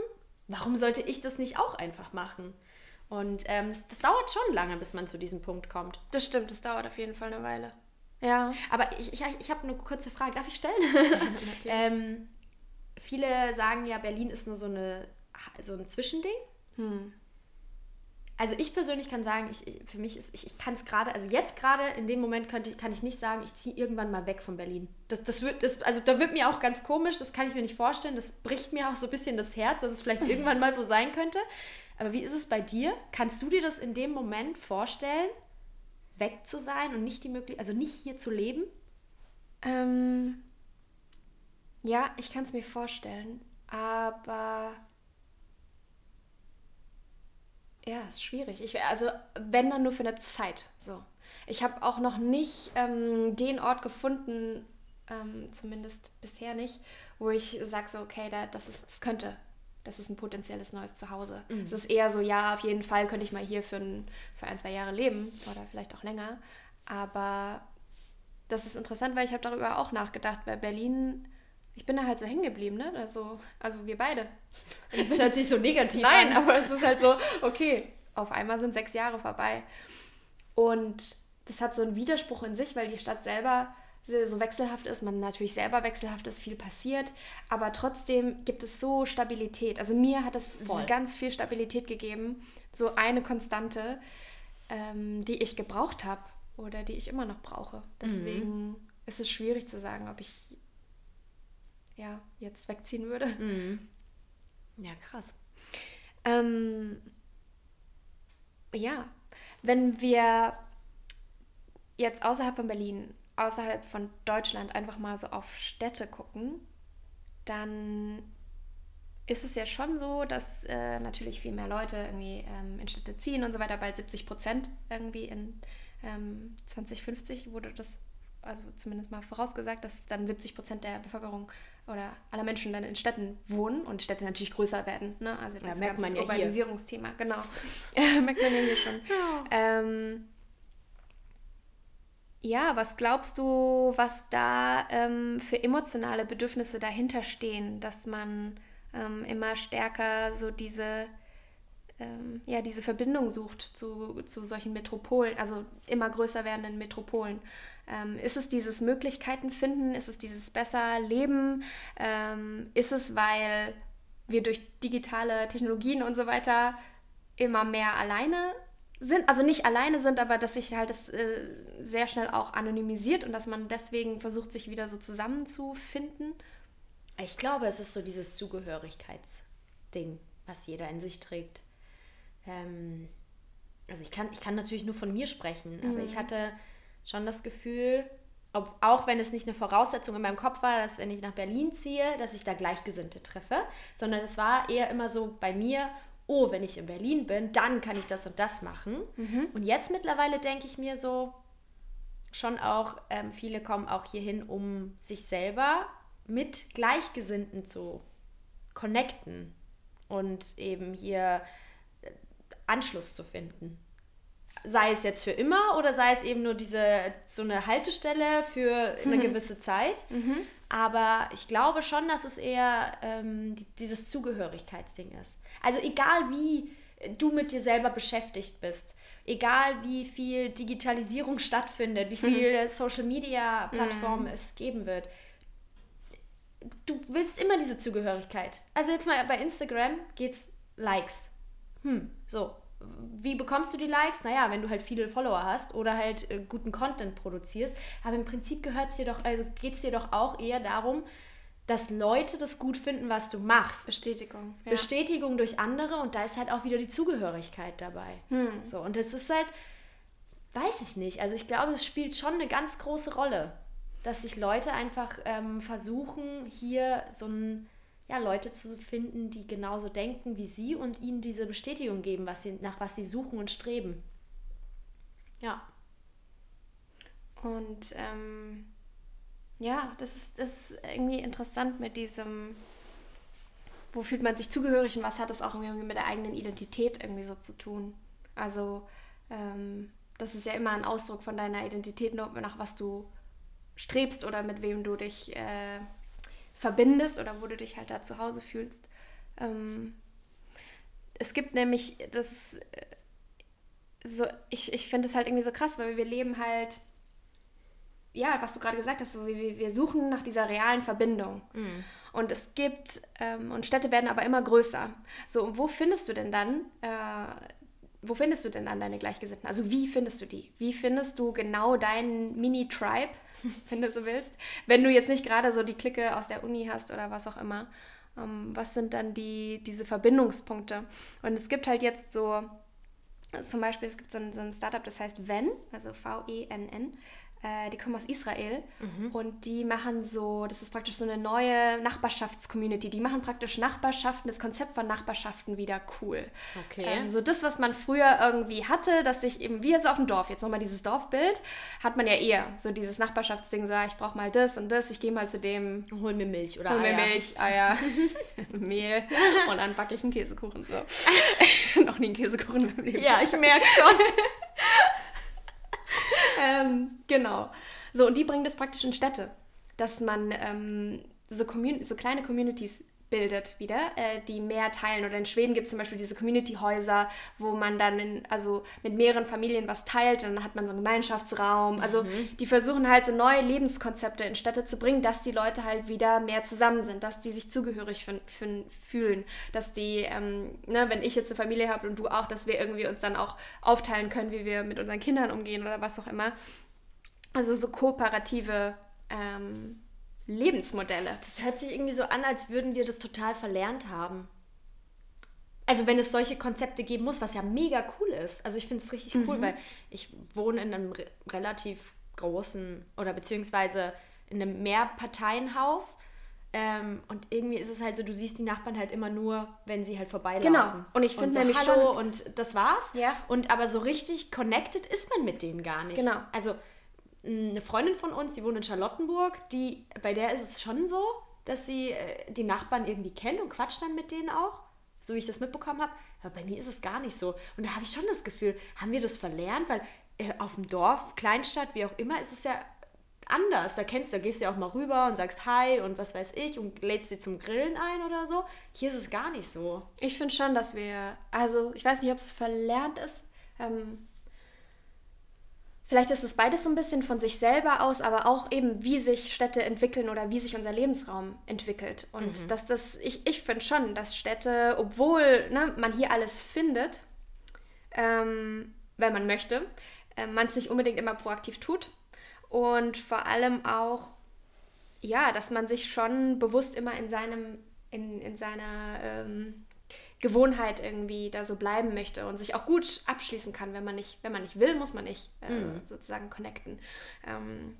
warum sollte ich das nicht auch einfach machen? Und ähm, das, das, dauert schon lange, bis man zu diesem Punkt kommt.
Das stimmt, das dauert auf jeden Fall eine Weile. Ja.
Aber ich, ich, ich habe eine kurze Frage, darf ich stellen? Ja, (laughs) ähm, viele sagen ja, Berlin ist nur so, eine, so ein Zwischending. Hm. Also ich persönlich kann sagen, ich, für mich ist, ich, ich kann es gerade, also jetzt gerade in dem Moment könnte, kann ich nicht sagen, ich ziehe irgendwann mal weg von Berlin. Das, das wird, das, also da wird mir auch ganz komisch, das kann ich mir nicht vorstellen, das bricht mir auch so ein bisschen das Herz, dass es vielleicht irgendwann mal so sein könnte. Aber wie ist es bei dir? Kannst du dir das in dem Moment vorstellen, weg zu sein und nicht die Möglichkeit, also nicht hier zu leben?
Ähm, ja, ich kann es mir vorstellen, aber ja, ist schwierig. Ich, also wenn dann nur für eine Zeit. So. Ich habe auch noch nicht ähm, den Ort gefunden, ähm, zumindest bisher nicht, wo ich sage so, okay, da, das, ist, das könnte das ist ein potenzielles neues Zuhause. Mhm. Es ist eher so, ja, auf jeden Fall könnte ich mal hier für ein, für ein, zwei Jahre leben oder vielleicht auch länger. Aber das ist interessant, weil ich habe darüber auch nachgedacht, weil Berlin, ich bin da halt so hängen geblieben, ne? Also, also wir beide. (laughs)
Das hört sich so negativ
Nein, an. Nein, aber es ist halt so, okay, auf einmal sind sechs Jahre vorbei. Und das hat so einen Widerspruch in sich, weil die Stadt selber so wechselhaft ist, man natürlich selber wechselhaft ist, viel passiert, aber trotzdem gibt es so Stabilität. Also mir hat es ganz viel Stabilität gegeben, so eine Konstante, ähm, die ich gebraucht habe oder die ich immer noch brauche. Deswegen mhm. ist es schwierig zu sagen, ob ich ja jetzt wegziehen würde. Mhm.
Ja, krass.
Ähm, ja, wenn wir jetzt außerhalb von Berlin außerhalb von Deutschland einfach mal so auf Städte gucken, dann ist es ja schon so, dass äh, natürlich viel mehr Leute irgendwie ähm, in Städte ziehen und so weiter. Bald 70 Prozent irgendwie in ähm, 2050 wurde das, also zumindest mal vorausgesagt, dass dann 70 Prozent der Bevölkerung oder aller Menschen dann in Städten wohnen und Städte natürlich größer werden. Ne? Also das ja, merkt man ja Urbanisierungsthema, genau. (laughs) merkt man ja hier schon. Ja. Ähm, ja, was glaubst du, was da ähm, für emotionale Bedürfnisse dahinter stehen, dass man ähm, immer stärker so diese, ähm, ja, diese Verbindung sucht zu, zu solchen Metropolen, also immer größer werdenden Metropolen? Ähm, ist es dieses Möglichkeiten finden? Ist es dieses besser Leben? Ähm, ist es, weil wir durch digitale Technologien und so weiter immer mehr alleine sind, also nicht alleine sind, aber dass sich halt das äh, sehr schnell auch anonymisiert und dass man deswegen versucht, sich wieder so zusammenzufinden.
Ich glaube, es ist so dieses Zugehörigkeitsding, was jeder in sich trägt. Ähm, also ich kann, ich kann natürlich nur von mir sprechen, mhm. aber ich hatte schon das Gefühl, ob, auch wenn es nicht eine Voraussetzung in meinem Kopf war, dass wenn ich nach Berlin ziehe, dass ich da Gleichgesinnte treffe, sondern es war eher immer so bei mir, oh, wenn ich in Berlin bin, dann kann ich das und das machen. Mhm. Und jetzt mittlerweile denke ich mir so, schon auch, ähm, viele kommen auch hierhin, um sich selber mit Gleichgesinnten zu connecten und eben hier äh, Anschluss zu finden. Sei es jetzt für immer oder sei es eben nur diese so eine Haltestelle für eine mhm. gewisse Zeit. Mhm. Aber ich glaube schon, dass es eher ähm, dieses Zugehörigkeitsding ist. Also egal wie du mit dir selber beschäftigt bist, egal wie viel Digitalisierung stattfindet, wie viel mhm. Social-Media-Plattformen mhm. es geben wird, du willst immer diese Zugehörigkeit. Also jetzt mal bei Instagram geht's Likes. Hm, so. Wie bekommst du die Likes? Naja, wenn du halt viele Follower hast oder halt äh, guten Content produzierst. Aber im Prinzip gehört es dir doch, also geht es dir doch auch eher darum, dass Leute das gut finden, was du machst.
Bestätigung.
Ja. Bestätigung durch andere und da ist halt auch wieder die Zugehörigkeit dabei. Hm. So, und es ist halt, weiß ich nicht, also ich glaube, es spielt schon eine ganz große Rolle, dass sich Leute einfach ähm, versuchen, hier so ein, ja, Leute zu finden, die genauso denken wie sie und ihnen diese Bestätigung geben, was sie, nach was sie suchen und streben. Ja.
Und ähm, ja, das ist, das ist irgendwie interessant mit diesem, wo fühlt man sich zugehörig und was hat das auch irgendwie mit der eigenen Identität irgendwie so zu tun. Also ähm, das ist ja immer ein Ausdruck von deiner Identität, nach was du strebst oder mit wem du dich äh, verbindest oder wo du dich halt da zu Hause fühlst. Ähm, es gibt nämlich, das ist, äh, so, ich, ich finde es halt irgendwie so krass, weil wir leben halt, ja, was du gerade gesagt hast, so, wir, wir suchen nach dieser realen Verbindung. Mhm. Und es gibt, ähm, und Städte werden aber immer größer. So, und wo findest du denn dann, äh, wo findest du denn dann deine Gleichgesinnten? Also wie findest du die? Wie findest du genau deinen Mini-Tribe? (laughs) wenn du so willst. Wenn du jetzt nicht gerade so die Clique aus der Uni hast oder was auch immer. Ähm, was sind dann die, diese Verbindungspunkte? Und es gibt halt jetzt so, zum Beispiel, es gibt so ein, so ein Startup, das heißt VEN, also V-E-N-N. Äh, die kommen aus Israel mhm. und die machen so, das ist praktisch so eine neue Nachbarschaftscommunity. Die machen praktisch Nachbarschaften, das Konzept von Nachbarschaften wieder cool. Okay. Ähm, so das, was man früher irgendwie hatte, dass sich eben, wie jetzt auf dem Dorf, jetzt nochmal dieses Dorfbild, hat man ja eher so dieses Nachbarschaftsding, so, ah, ich brauche mal das und das, ich gehe mal zu dem.
Hol mir Milch oder
Hol mir Milch, Eier, (laughs) Mehl und dann backe ich einen Käsekuchen. So. (laughs) (laughs) Noch nie einen Käsekuchen
Leben. Ja, ich merke schon.
Ähm, genau. So, und die bringen das praktisch in Städte, dass man ähm, so, so kleine Communities bildet wieder, äh, die mehr teilen. Oder in Schweden gibt es zum Beispiel diese Community-Häuser, wo man dann in, also mit mehreren Familien was teilt und dann hat man so einen Gemeinschaftsraum. Also mhm. die versuchen halt so neue Lebenskonzepte in Städte zu bringen, dass die Leute halt wieder mehr zusammen sind, dass die sich zugehörig fühlen, dass die, ähm, ne, wenn ich jetzt eine Familie habe und du auch, dass wir irgendwie uns dann auch aufteilen können, wie wir mit unseren Kindern umgehen oder was auch immer. Also so kooperative ähm, Lebensmodelle.
Das hört sich irgendwie so an, als würden wir das total verlernt haben. Also wenn es solche Konzepte geben muss, was ja mega cool ist. Also ich finde es richtig cool, mhm. weil ich wohne in einem re relativ großen oder beziehungsweise in einem Mehrparteienhaus. Ähm, und irgendwie ist es halt so, du siehst die Nachbarn halt immer nur, wenn sie halt vorbeilaufen. Genau.
Und ich finde so, nämlich
Hallo schon und das war's. Ja. Und aber so richtig connected ist man mit denen gar nicht.
Genau.
Also eine Freundin von uns, die wohnt in Charlottenburg, die, bei der ist es schon so, dass sie äh, die Nachbarn irgendwie kennt und quatscht dann mit denen auch, so wie ich das mitbekommen habe. Aber bei mir ist es gar nicht so. Und da habe ich schon das Gefühl, haben wir das verlernt? Weil äh, auf dem Dorf, Kleinstadt, wie auch immer, ist es ja anders. Da kennst du, da gehst du ja auch mal rüber und sagst Hi und was weiß ich und lädst sie zum Grillen ein oder so. Hier ist es gar nicht so.
Ich finde schon, dass wir, also ich weiß nicht, ob es verlernt ist. Ähm, Vielleicht ist es beides so ein bisschen von sich selber aus, aber auch eben, wie sich Städte entwickeln oder wie sich unser Lebensraum entwickelt. Und mhm. dass das, ich, ich finde schon, dass Städte, obwohl ne, man hier alles findet, ähm, wenn man möchte, äh, man es nicht unbedingt immer proaktiv tut. Und vor allem auch, ja, dass man sich schon bewusst immer in seinem, in, in seiner ähm, Gewohnheit irgendwie da so bleiben möchte und sich auch gut abschließen kann, wenn man nicht, wenn man nicht will, muss man nicht äh, mm. sozusagen connecten. Ähm,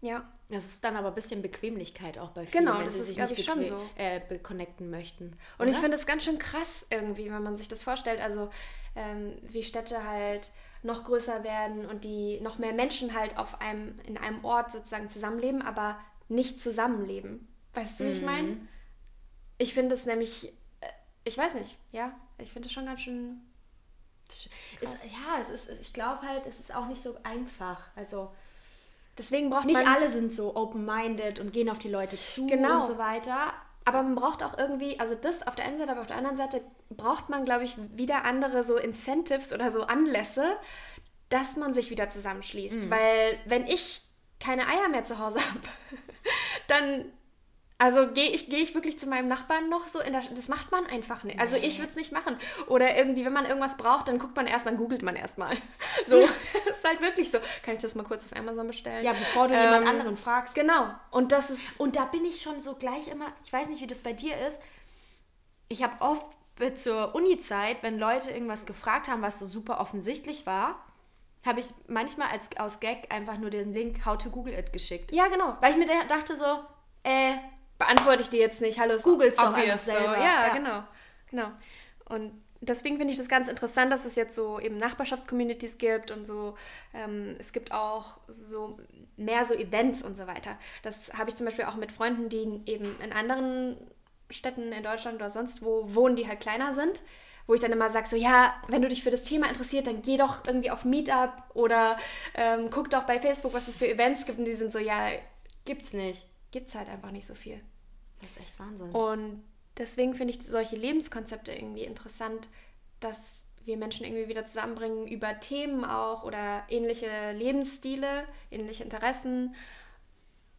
ja.
Das ist dann aber ein bisschen Bequemlichkeit auch bei vielen,
genau, wenn das sie ist, sich nicht schon so.
Äh, connecten möchten.
Und oder? ich finde es ganz schön krass irgendwie, wenn man sich das vorstellt. Also ähm, wie Städte halt noch größer werden und die noch mehr Menschen halt auf einem, in einem Ort sozusagen zusammenleben, aber nicht zusammenleben. Weißt du, wie mm. ich meine? Mhm. Ich finde es nämlich ich weiß nicht, ja, ich finde es schon ganz schön.
Ist, ja, es ist, ich glaube halt, es ist auch nicht so einfach. Also
deswegen braucht
nicht man. Nicht alle sind so open-minded und gehen auf die Leute zu genau. und so weiter.
Aber man braucht auch irgendwie, also das auf der einen Seite, aber auf der anderen Seite braucht man, glaube ich, wieder andere so Incentives oder so Anlässe, dass man sich wieder zusammenschließt. Mhm. Weil wenn ich keine Eier mehr zu Hause (laughs) habe, dann also gehe ich, geh ich wirklich zu meinem Nachbarn noch so in der. Das macht man einfach nicht. Also ich würde es nicht machen. Oder irgendwie, wenn man irgendwas braucht, dann guckt man erst, dann googelt man erstmal. (laughs) So, (laughs) ist halt wirklich so. Kann ich das mal kurz auf Amazon bestellen?
Ja, bevor du ähm, jemand anderen fragst.
Genau. Und das ist.
Und da bin ich schon so gleich immer. Ich weiß nicht, wie das bei dir ist. Ich habe oft zur Uni-Zeit, wenn Leute irgendwas gefragt haben, was so super offensichtlich war, habe ich manchmal als aus Gag einfach nur den Link How to Google It geschickt.
Ja, genau.
Weil ich mir dachte so, äh,
beantworte ich dir jetzt nicht. Hallo,
Googles doch
obvious,
einfach selber.
So. Ja,
Ja.
genau. Genau. Und deswegen finde ich das ganz interessant, dass es jetzt so eben Nachbarschaftscommunities gibt und so. Ähm, es gibt auch so mehr so Events und so weiter. Das habe ich zum Beispiel auch mit Freunden, die eben in anderen Städten in Deutschland oder sonst wo wohnen, die halt kleiner sind. Wo ich dann immer sage, so ja, wenn du dich für das Thema interessiert, dann geh doch irgendwie auf Meetup oder ähm, guck doch bei Facebook, was es für Events gibt. Und die sind so, ja,
Gibt's nicht.
Gibt's halt einfach nicht so viel.
Das ist echt Wahnsinn.
Und deswegen finde ich solche Lebenskonzepte irgendwie interessant, dass wir Menschen irgendwie wieder zusammenbringen über Themen auch oder ähnliche Lebensstile, ähnliche Interessen.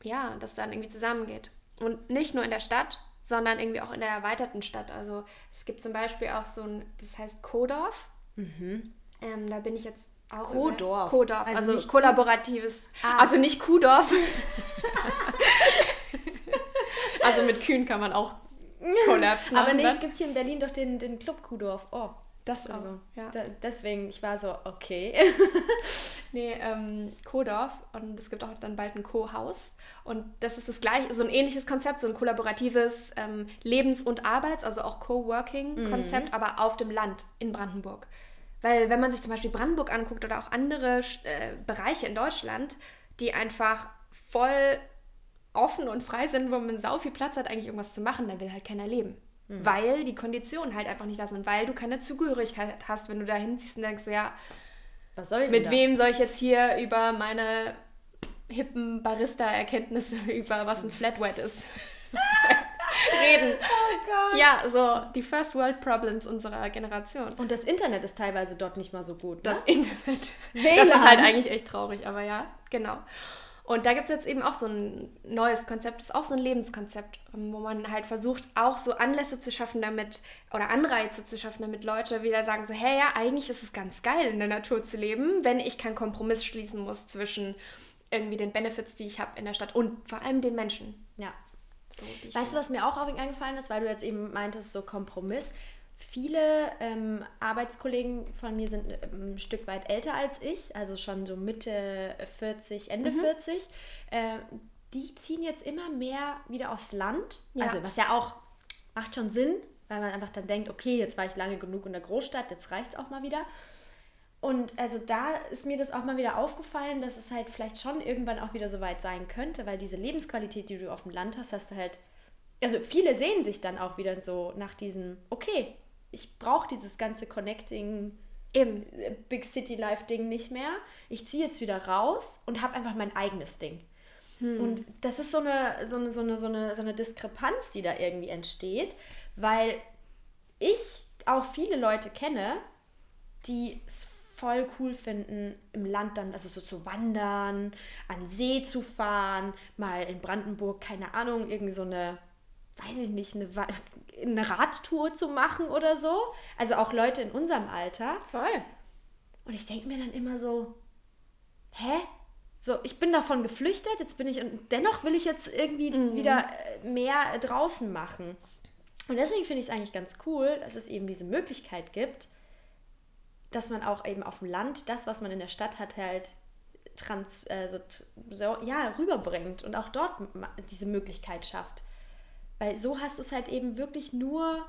Ja, dass dann irgendwie zusammengeht. Und nicht nur in der Stadt, sondern irgendwie auch in der erweiterten Stadt. Also es gibt zum Beispiel auch so ein, das heißt Kodorf. Ähm, da bin ich jetzt auch.
Kodorf.
Kodorf,
Also
also,
nicht
kollaboratives.
Ah.
Also nicht Kuhdorf. (laughs) (laughs) also mit Kühen kann man auch (laughs) Collapse
Aber nee,
ne?
es gibt hier in Berlin doch den, den Club Kuhdorf. Oh,
Das auch, ja.
Da, deswegen, ich war so, okay. (laughs)
Nee, ähm, Co-Dorf und es gibt auch dann bald ein Co-Haus. Und das ist das gleiche, so ein ähnliches Konzept, so ein kollaboratives ähm, Lebens- und Arbeits-, also auch Co-Working-Konzept, aber auf dem Land in Brandenburg. Weil wenn man sich zum Beispiel Brandenburg anguckt oder auch andere äh, Bereiche in Deutschland, die einfach voll offen und frei sind, wo man sau viel Platz hat, eigentlich irgendwas zu machen, da will halt keiner leben. Weil die Konditionen halt einfach nicht da sind, weil du keine Zugehörigkeit hast, wenn du da hinziehst und denkst, ja, mit
da?
wem soll ich jetzt hier über meine hippen Barista-Erkenntnisse (laughs) über was ein Flat White ist (laughs) reden? (laughs)
Oh Gott.
Ja, so die First World Problems unserer Generation.
Und das Internet ist teilweise dort nicht mal so gut.
Das
Ne?
Internet.
WLAN.
Das ist halt eigentlich echt traurig, aber ja, genau. Und da gibt es jetzt eben auch so ein neues Konzept, das ist auch so ein Lebenskonzept, ähm, wo man halt versucht, auch so Anlässe zu schaffen damit, oder Anreize zu schaffen, damit Leute wieder sagen so, hey, ja, eigentlich ist es ganz geil, in der Natur zu leben, wenn ich keinen Kompromiss schließen muss zwischen irgendwie den Benefits, die ich habe in der Stadt und vor allem den Menschen.
Ja.
So,
Weißt du, was mir auch eingefallen ist, weil du jetzt eben meintest, so Kompromiss. Viele ähm, Arbeitskollegen von mir sind ähm, ein Stück weit älter als ich, also schon so Mitte 40, Ende 40. Äh, die ziehen jetzt immer mehr wieder aufs Land.
Ja.
Also, was ja auch macht schon Sinn, weil man einfach dann denkt, okay, jetzt war ich lange genug in der Großstadt, jetzt reicht es auch mal wieder. Und also da ist mir das auch mal wieder aufgefallen, dass es halt vielleicht schon irgendwann auch wieder so weit sein könnte, weil diese Lebensqualität, die du auf dem Land hast, hast du halt. Also viele sehen sich dann auch wieder so nach diesem, okay, ich brauche dieses ganze Connecting
Eben.
äh, Big City Life Ding nicht mehr. Ich ziehe jetzt wieder raus und habe einfach mein eigenes Ding. Und das ist so eine, so, eine, so, eine, so, eine, so eine Diskrepanz, die da irgendwie entsteht, weil ich auch viele Leute kenne, die es voll cool finden, im Land dann, also so zu wandern, an See zu fahren, mal in Brandenburg, keine Ahnung, irgendwie so eine, weiß ich nicht, eine, eine Radtour zu machen oder so. Also auch Leute in unserem Alter.
Voll.
Und ich denke mir dann immer so, hä? So, ich bin davon geflüchtet, jetzt bin ich und dennoch will ich jetzt irgendwie wieder äh, mehr draußen machen. Und deswegen finde ich es eigentlich ganz cool, dass es eben diese Möglichkeit gibt, dass man auch eben auf dem Land das, was man in der Stadt hat, halt trans, äh, so, so, ja, rüberbringt und auch dort diese Möglichkeit schafft. Weil so hast du es halt eben wirklich nur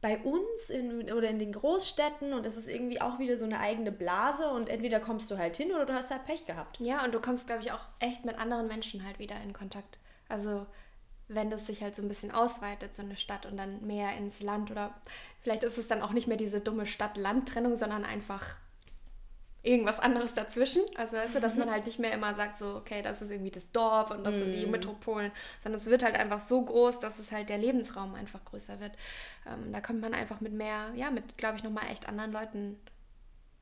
bei uns in, oder in den Großstädten und es ist irgendwie auch wieder so eine eigene Blase und entweder kommst du halt hin oder du hast halt Pech gehabt.
Ja, und du kommst, glaube ich, auch echt mit anderen Menschen halt wieder in Kontakt. Also wenn das sich halt so ein bisschen ausweitet, so eine Stadt und dann mehr ins Land oder vielleicht ist es dann auch nicht mehr diese dumme Stadt-Land-Trennung, sondern einfach irgendwas anderes dazwischen. Also weißt du, dass man halt nicht mehr immer sagt, so, okay, das ist irgendwie das Dorf und das sind die Metropolen, sondern es wird halt einfach so groß, dass es halt der Lebensraum einfach größer wird. Ähm, da kommt man einfach mit mehr, ja, mit, glaube ich, nochmal echt anderen Leuten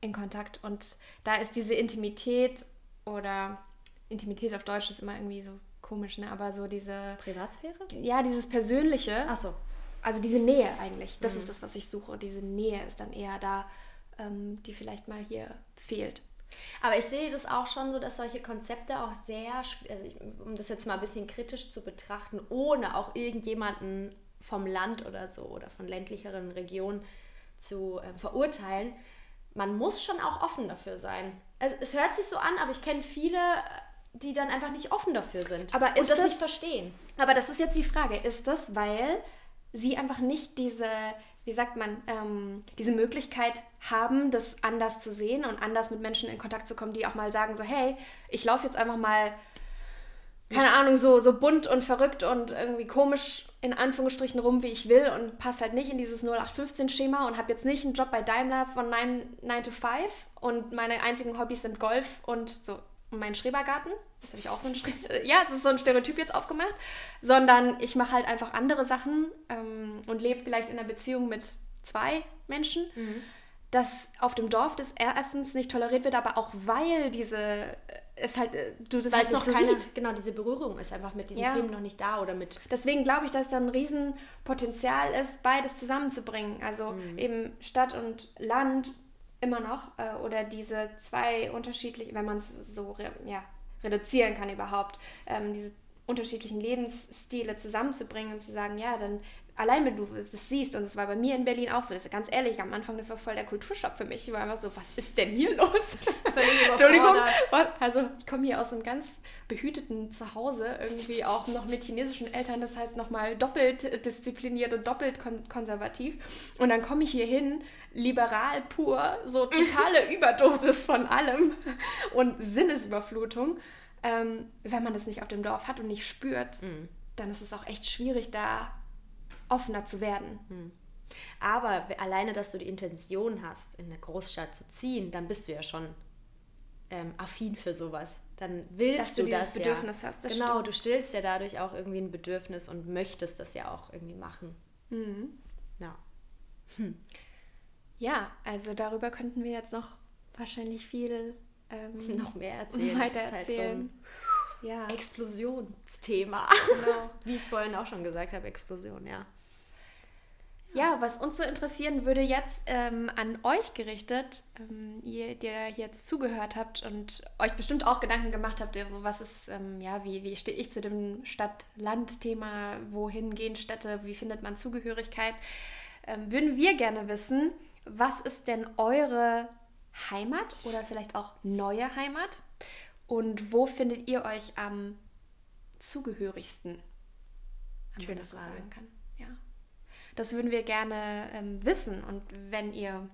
in Kontakt. Und da ist diese Intimität oder Intimität auf Deutsch ist immer irgendwie so komisch, ne? Aber so diese,
Privatsphäre?
ja, dieses Persönliche,
Ach so.
also diese Nähe eigentlich, das ist das, was ich suche. Diese Nähe ist dann eher da, ähm, die vielleicht mal hier fehlt.
Aber ich sehe das auch schon so, dass solche Konzepte auch sehr, also ich, um das jetzt mal ein bisschen kritisch zu betrachten, ohne auch irgendjemanden vom Land oder so oder von ländlicheren Regionen zu äh, verurteilen, man muss schon auch offen dafür sein. Also, es hört sich so an, aber ich kenne viele die dann einfach nicht offen dafür sind
Aber
und
ist
das,
das-
nicht verstehen.
Aber das ist jetzt die Frage. Ist das, weil sie einfach nicht diese, wie sagt man, ähm, diese Möglichkeit haben, das anders zu sehen und anders mit Menschen in Kontakt zu kommen, die auch mal sagen so, hey, ich laufe jetzt einfach mal, keine Ahnung, so, so bunt und verrückt und irgendwie komisch in Anführungsstrichen rum, wie ich will und passe halt nicht in dieses 0815-Schema und habe jetzt nicht einen Job bei Daimler von 9, 9 to 5 und meine einzigen Hobbys sind Golf und so mein Schrebergarten. Jetzt habe ich auch so ein (laughs) Ja, das ist so ein Stereotyp jetzt aufgemacht. Sondern ich mache halt einfach andere Sachen ähm, und lebe vielleicht in einer Beziehung mit zwei Menschen. Dass auf dem Dorf das erstens nicht toleriert wird, aber auch weil diese äh, es halt äh, du das
Weil
halt
es noch
so
keine,
siehst.
genau, diese Berührung ist einfach mit diesen
Ja.
Themen noch nicht da oder mit
Deswegen glaube ich, dass da ein Riesenpotenzial ist, beides zusammenzubringen. Also eben Stadt und Land immer noch äh, oder diese zwei unterschiedlichen, wenn man es so re ja, reduzieren kann überhaupt, ähm, diese unterschiedlichen Lebensstile zusammenzubringen und zu sagen, ja, dann allein wenn du das siehst, und das war bei mir in Berlin auch so, das ist ganz ehrlich, am Anfang, das war voll der Kulturschock für mich. Ich war einfach so, was ist denn hier los? (laughs) (laughs) Entschuldigung, also ich komme hier aus einem ganz behüteten Zuhause, irgendwie auch noch mit chinesischen Eltern, das heißt nochmal doppelt diszipliniert und doppelt kon konservativ. Und dann komme ich hier hin, liberal pur, so totale (laughs) Überdosis von allem und Sinnesüberflutung. Ähm, wenn man das nicht auf dem Dorf hat und nicht spürt, dann ist es auch echt schwierig, da offener zu werden.
Aber we- alleine, dass du die Intention hast, in eine Großstadt zu ziehen, dann bist du ja schon ähm, affin für sowas. Dann willst
Dass du
du,
dieses
das
Bedürfnis
ja.
hast, das
genau,
stimmt.
du stillst ja dadurch auch irgendwie ein Bedürfnis und möchtest das ja auch irgendwie machen.
Mhm.
Ja.
Ja, also darüber könnten wir jetzt noch wahrscheinlich viel ähm, (laughs)
Noch mehr erzählen. Das
weiter
ist halt so
erzählen.
ein
ja,
Explosionsthema.
genau. (laughs)
Wie ich es vorhin auch schon gesagt habe, Explosion, ja.
Ja, was uns so interessieren würde jetzt ähm, an euch gerichtet, ähm, ihr, der jetzt zugehört habt und euch bestimmt auch Gedanken gemacht habt, so was ist, ähm, ja, wie, wie stehe ich zu dem Stadt-Land-Thema, wohin gehen Städte, wie findet man Zugehörigkeit, ähm, würden wir gerne wissen, was ist denn eure Heimat oder vielleicht auch neue Heimat und wo findet ihr euch am zugehörigsten? Wenn
Schöne
das
Frage.
sagen kann. Ja. Das würden wir gerne ähm, wissen. Und wenn ihr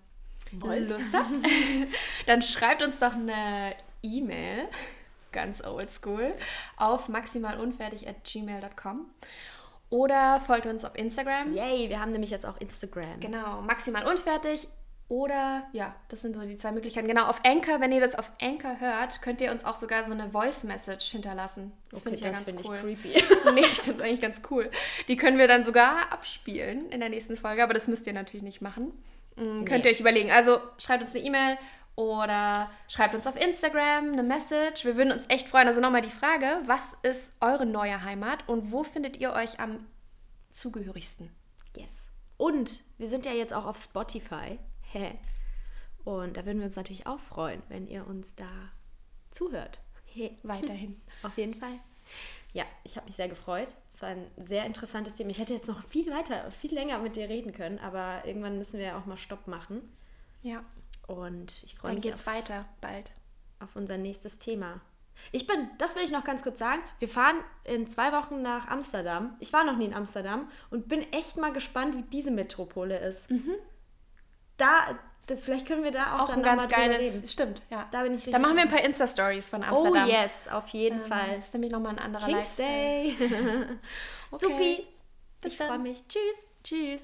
Wollt.
Lust habt, (laughs) dann schreibt uns doch eine E-Mail, ganz oldschool, auf maximalunfertig.gmail.com oder folgt uns auf Instagram.
Yay, wir haben nämlich jetzt auch Instagram.
Genau, maximal unfertig. Oder, ja, das sind so die zwei Möglichkeiten. Genau, auf Anchor, wenn ihr das auf Anchor hört, könnt ihr uns auch sogar so eine Voice-Message hinterlassen. Das finde ich ja ganz
finde
cool.
ich creepy. (laughs)
nee, ich finde es eigentlich ganz cool. Die können wir dann sogar abspielen in der nächsten Folge, aber das müsst ihr natürlich nicht machen. Mm, Könnt
Nee.
ihr euch überlegen. Also schreibt uns eine E-Mail oder schreibt uns auf Instagram eine Message. Wir würden uns echt freuen. Also nochmal die Frage, was ist eure neue Heimat und wo findet ihr euch am zugehörigsten?
Yes. Und wir sind ja jetzt auch auf Spotify. Hä? Und da würden wir uns natürlich auch freuen, wenn ihr uns da zuhört. Hey. (laughs)
Weiterhin.
Auf jeden Fall. Ja, ich habe mich sehr gefreut. Es war ein sehr interessantes Thema. Ich hätte jetzt noch viel weiter, viel länger mit dir reden können, aber irgendwann müssen wir ja auch mal Stopp machen.
Ja,
Und ich freue
dann
mich
geht's
auf,
weiter bald.
auf unser nächstes Thema. Ich bin, das will ich noch ganz kurz sagen, wir fahren in zwei Wochen nach Amsterdam. Ich war noch nie in Amsterdam und bin echt mal gespannt, wie diese Metropole ist. Da, da, vielleicht können wir da auch,
Auch
dann
ein ganz geiles,
reden.
stimmt, ja.
Da bin ich richtig
Dann machen wir ein paar Insta-Stories von Amsterdam.
Oh yes, auf jeden
Ähm,
Fall.
Das ist nämlich nochmal ein anderer
King's
Lifestyle.
Day. (laughs) (laughs)
Okay.
Supi.
Bis
Ich freue mich. Tschüss.
Tschüss.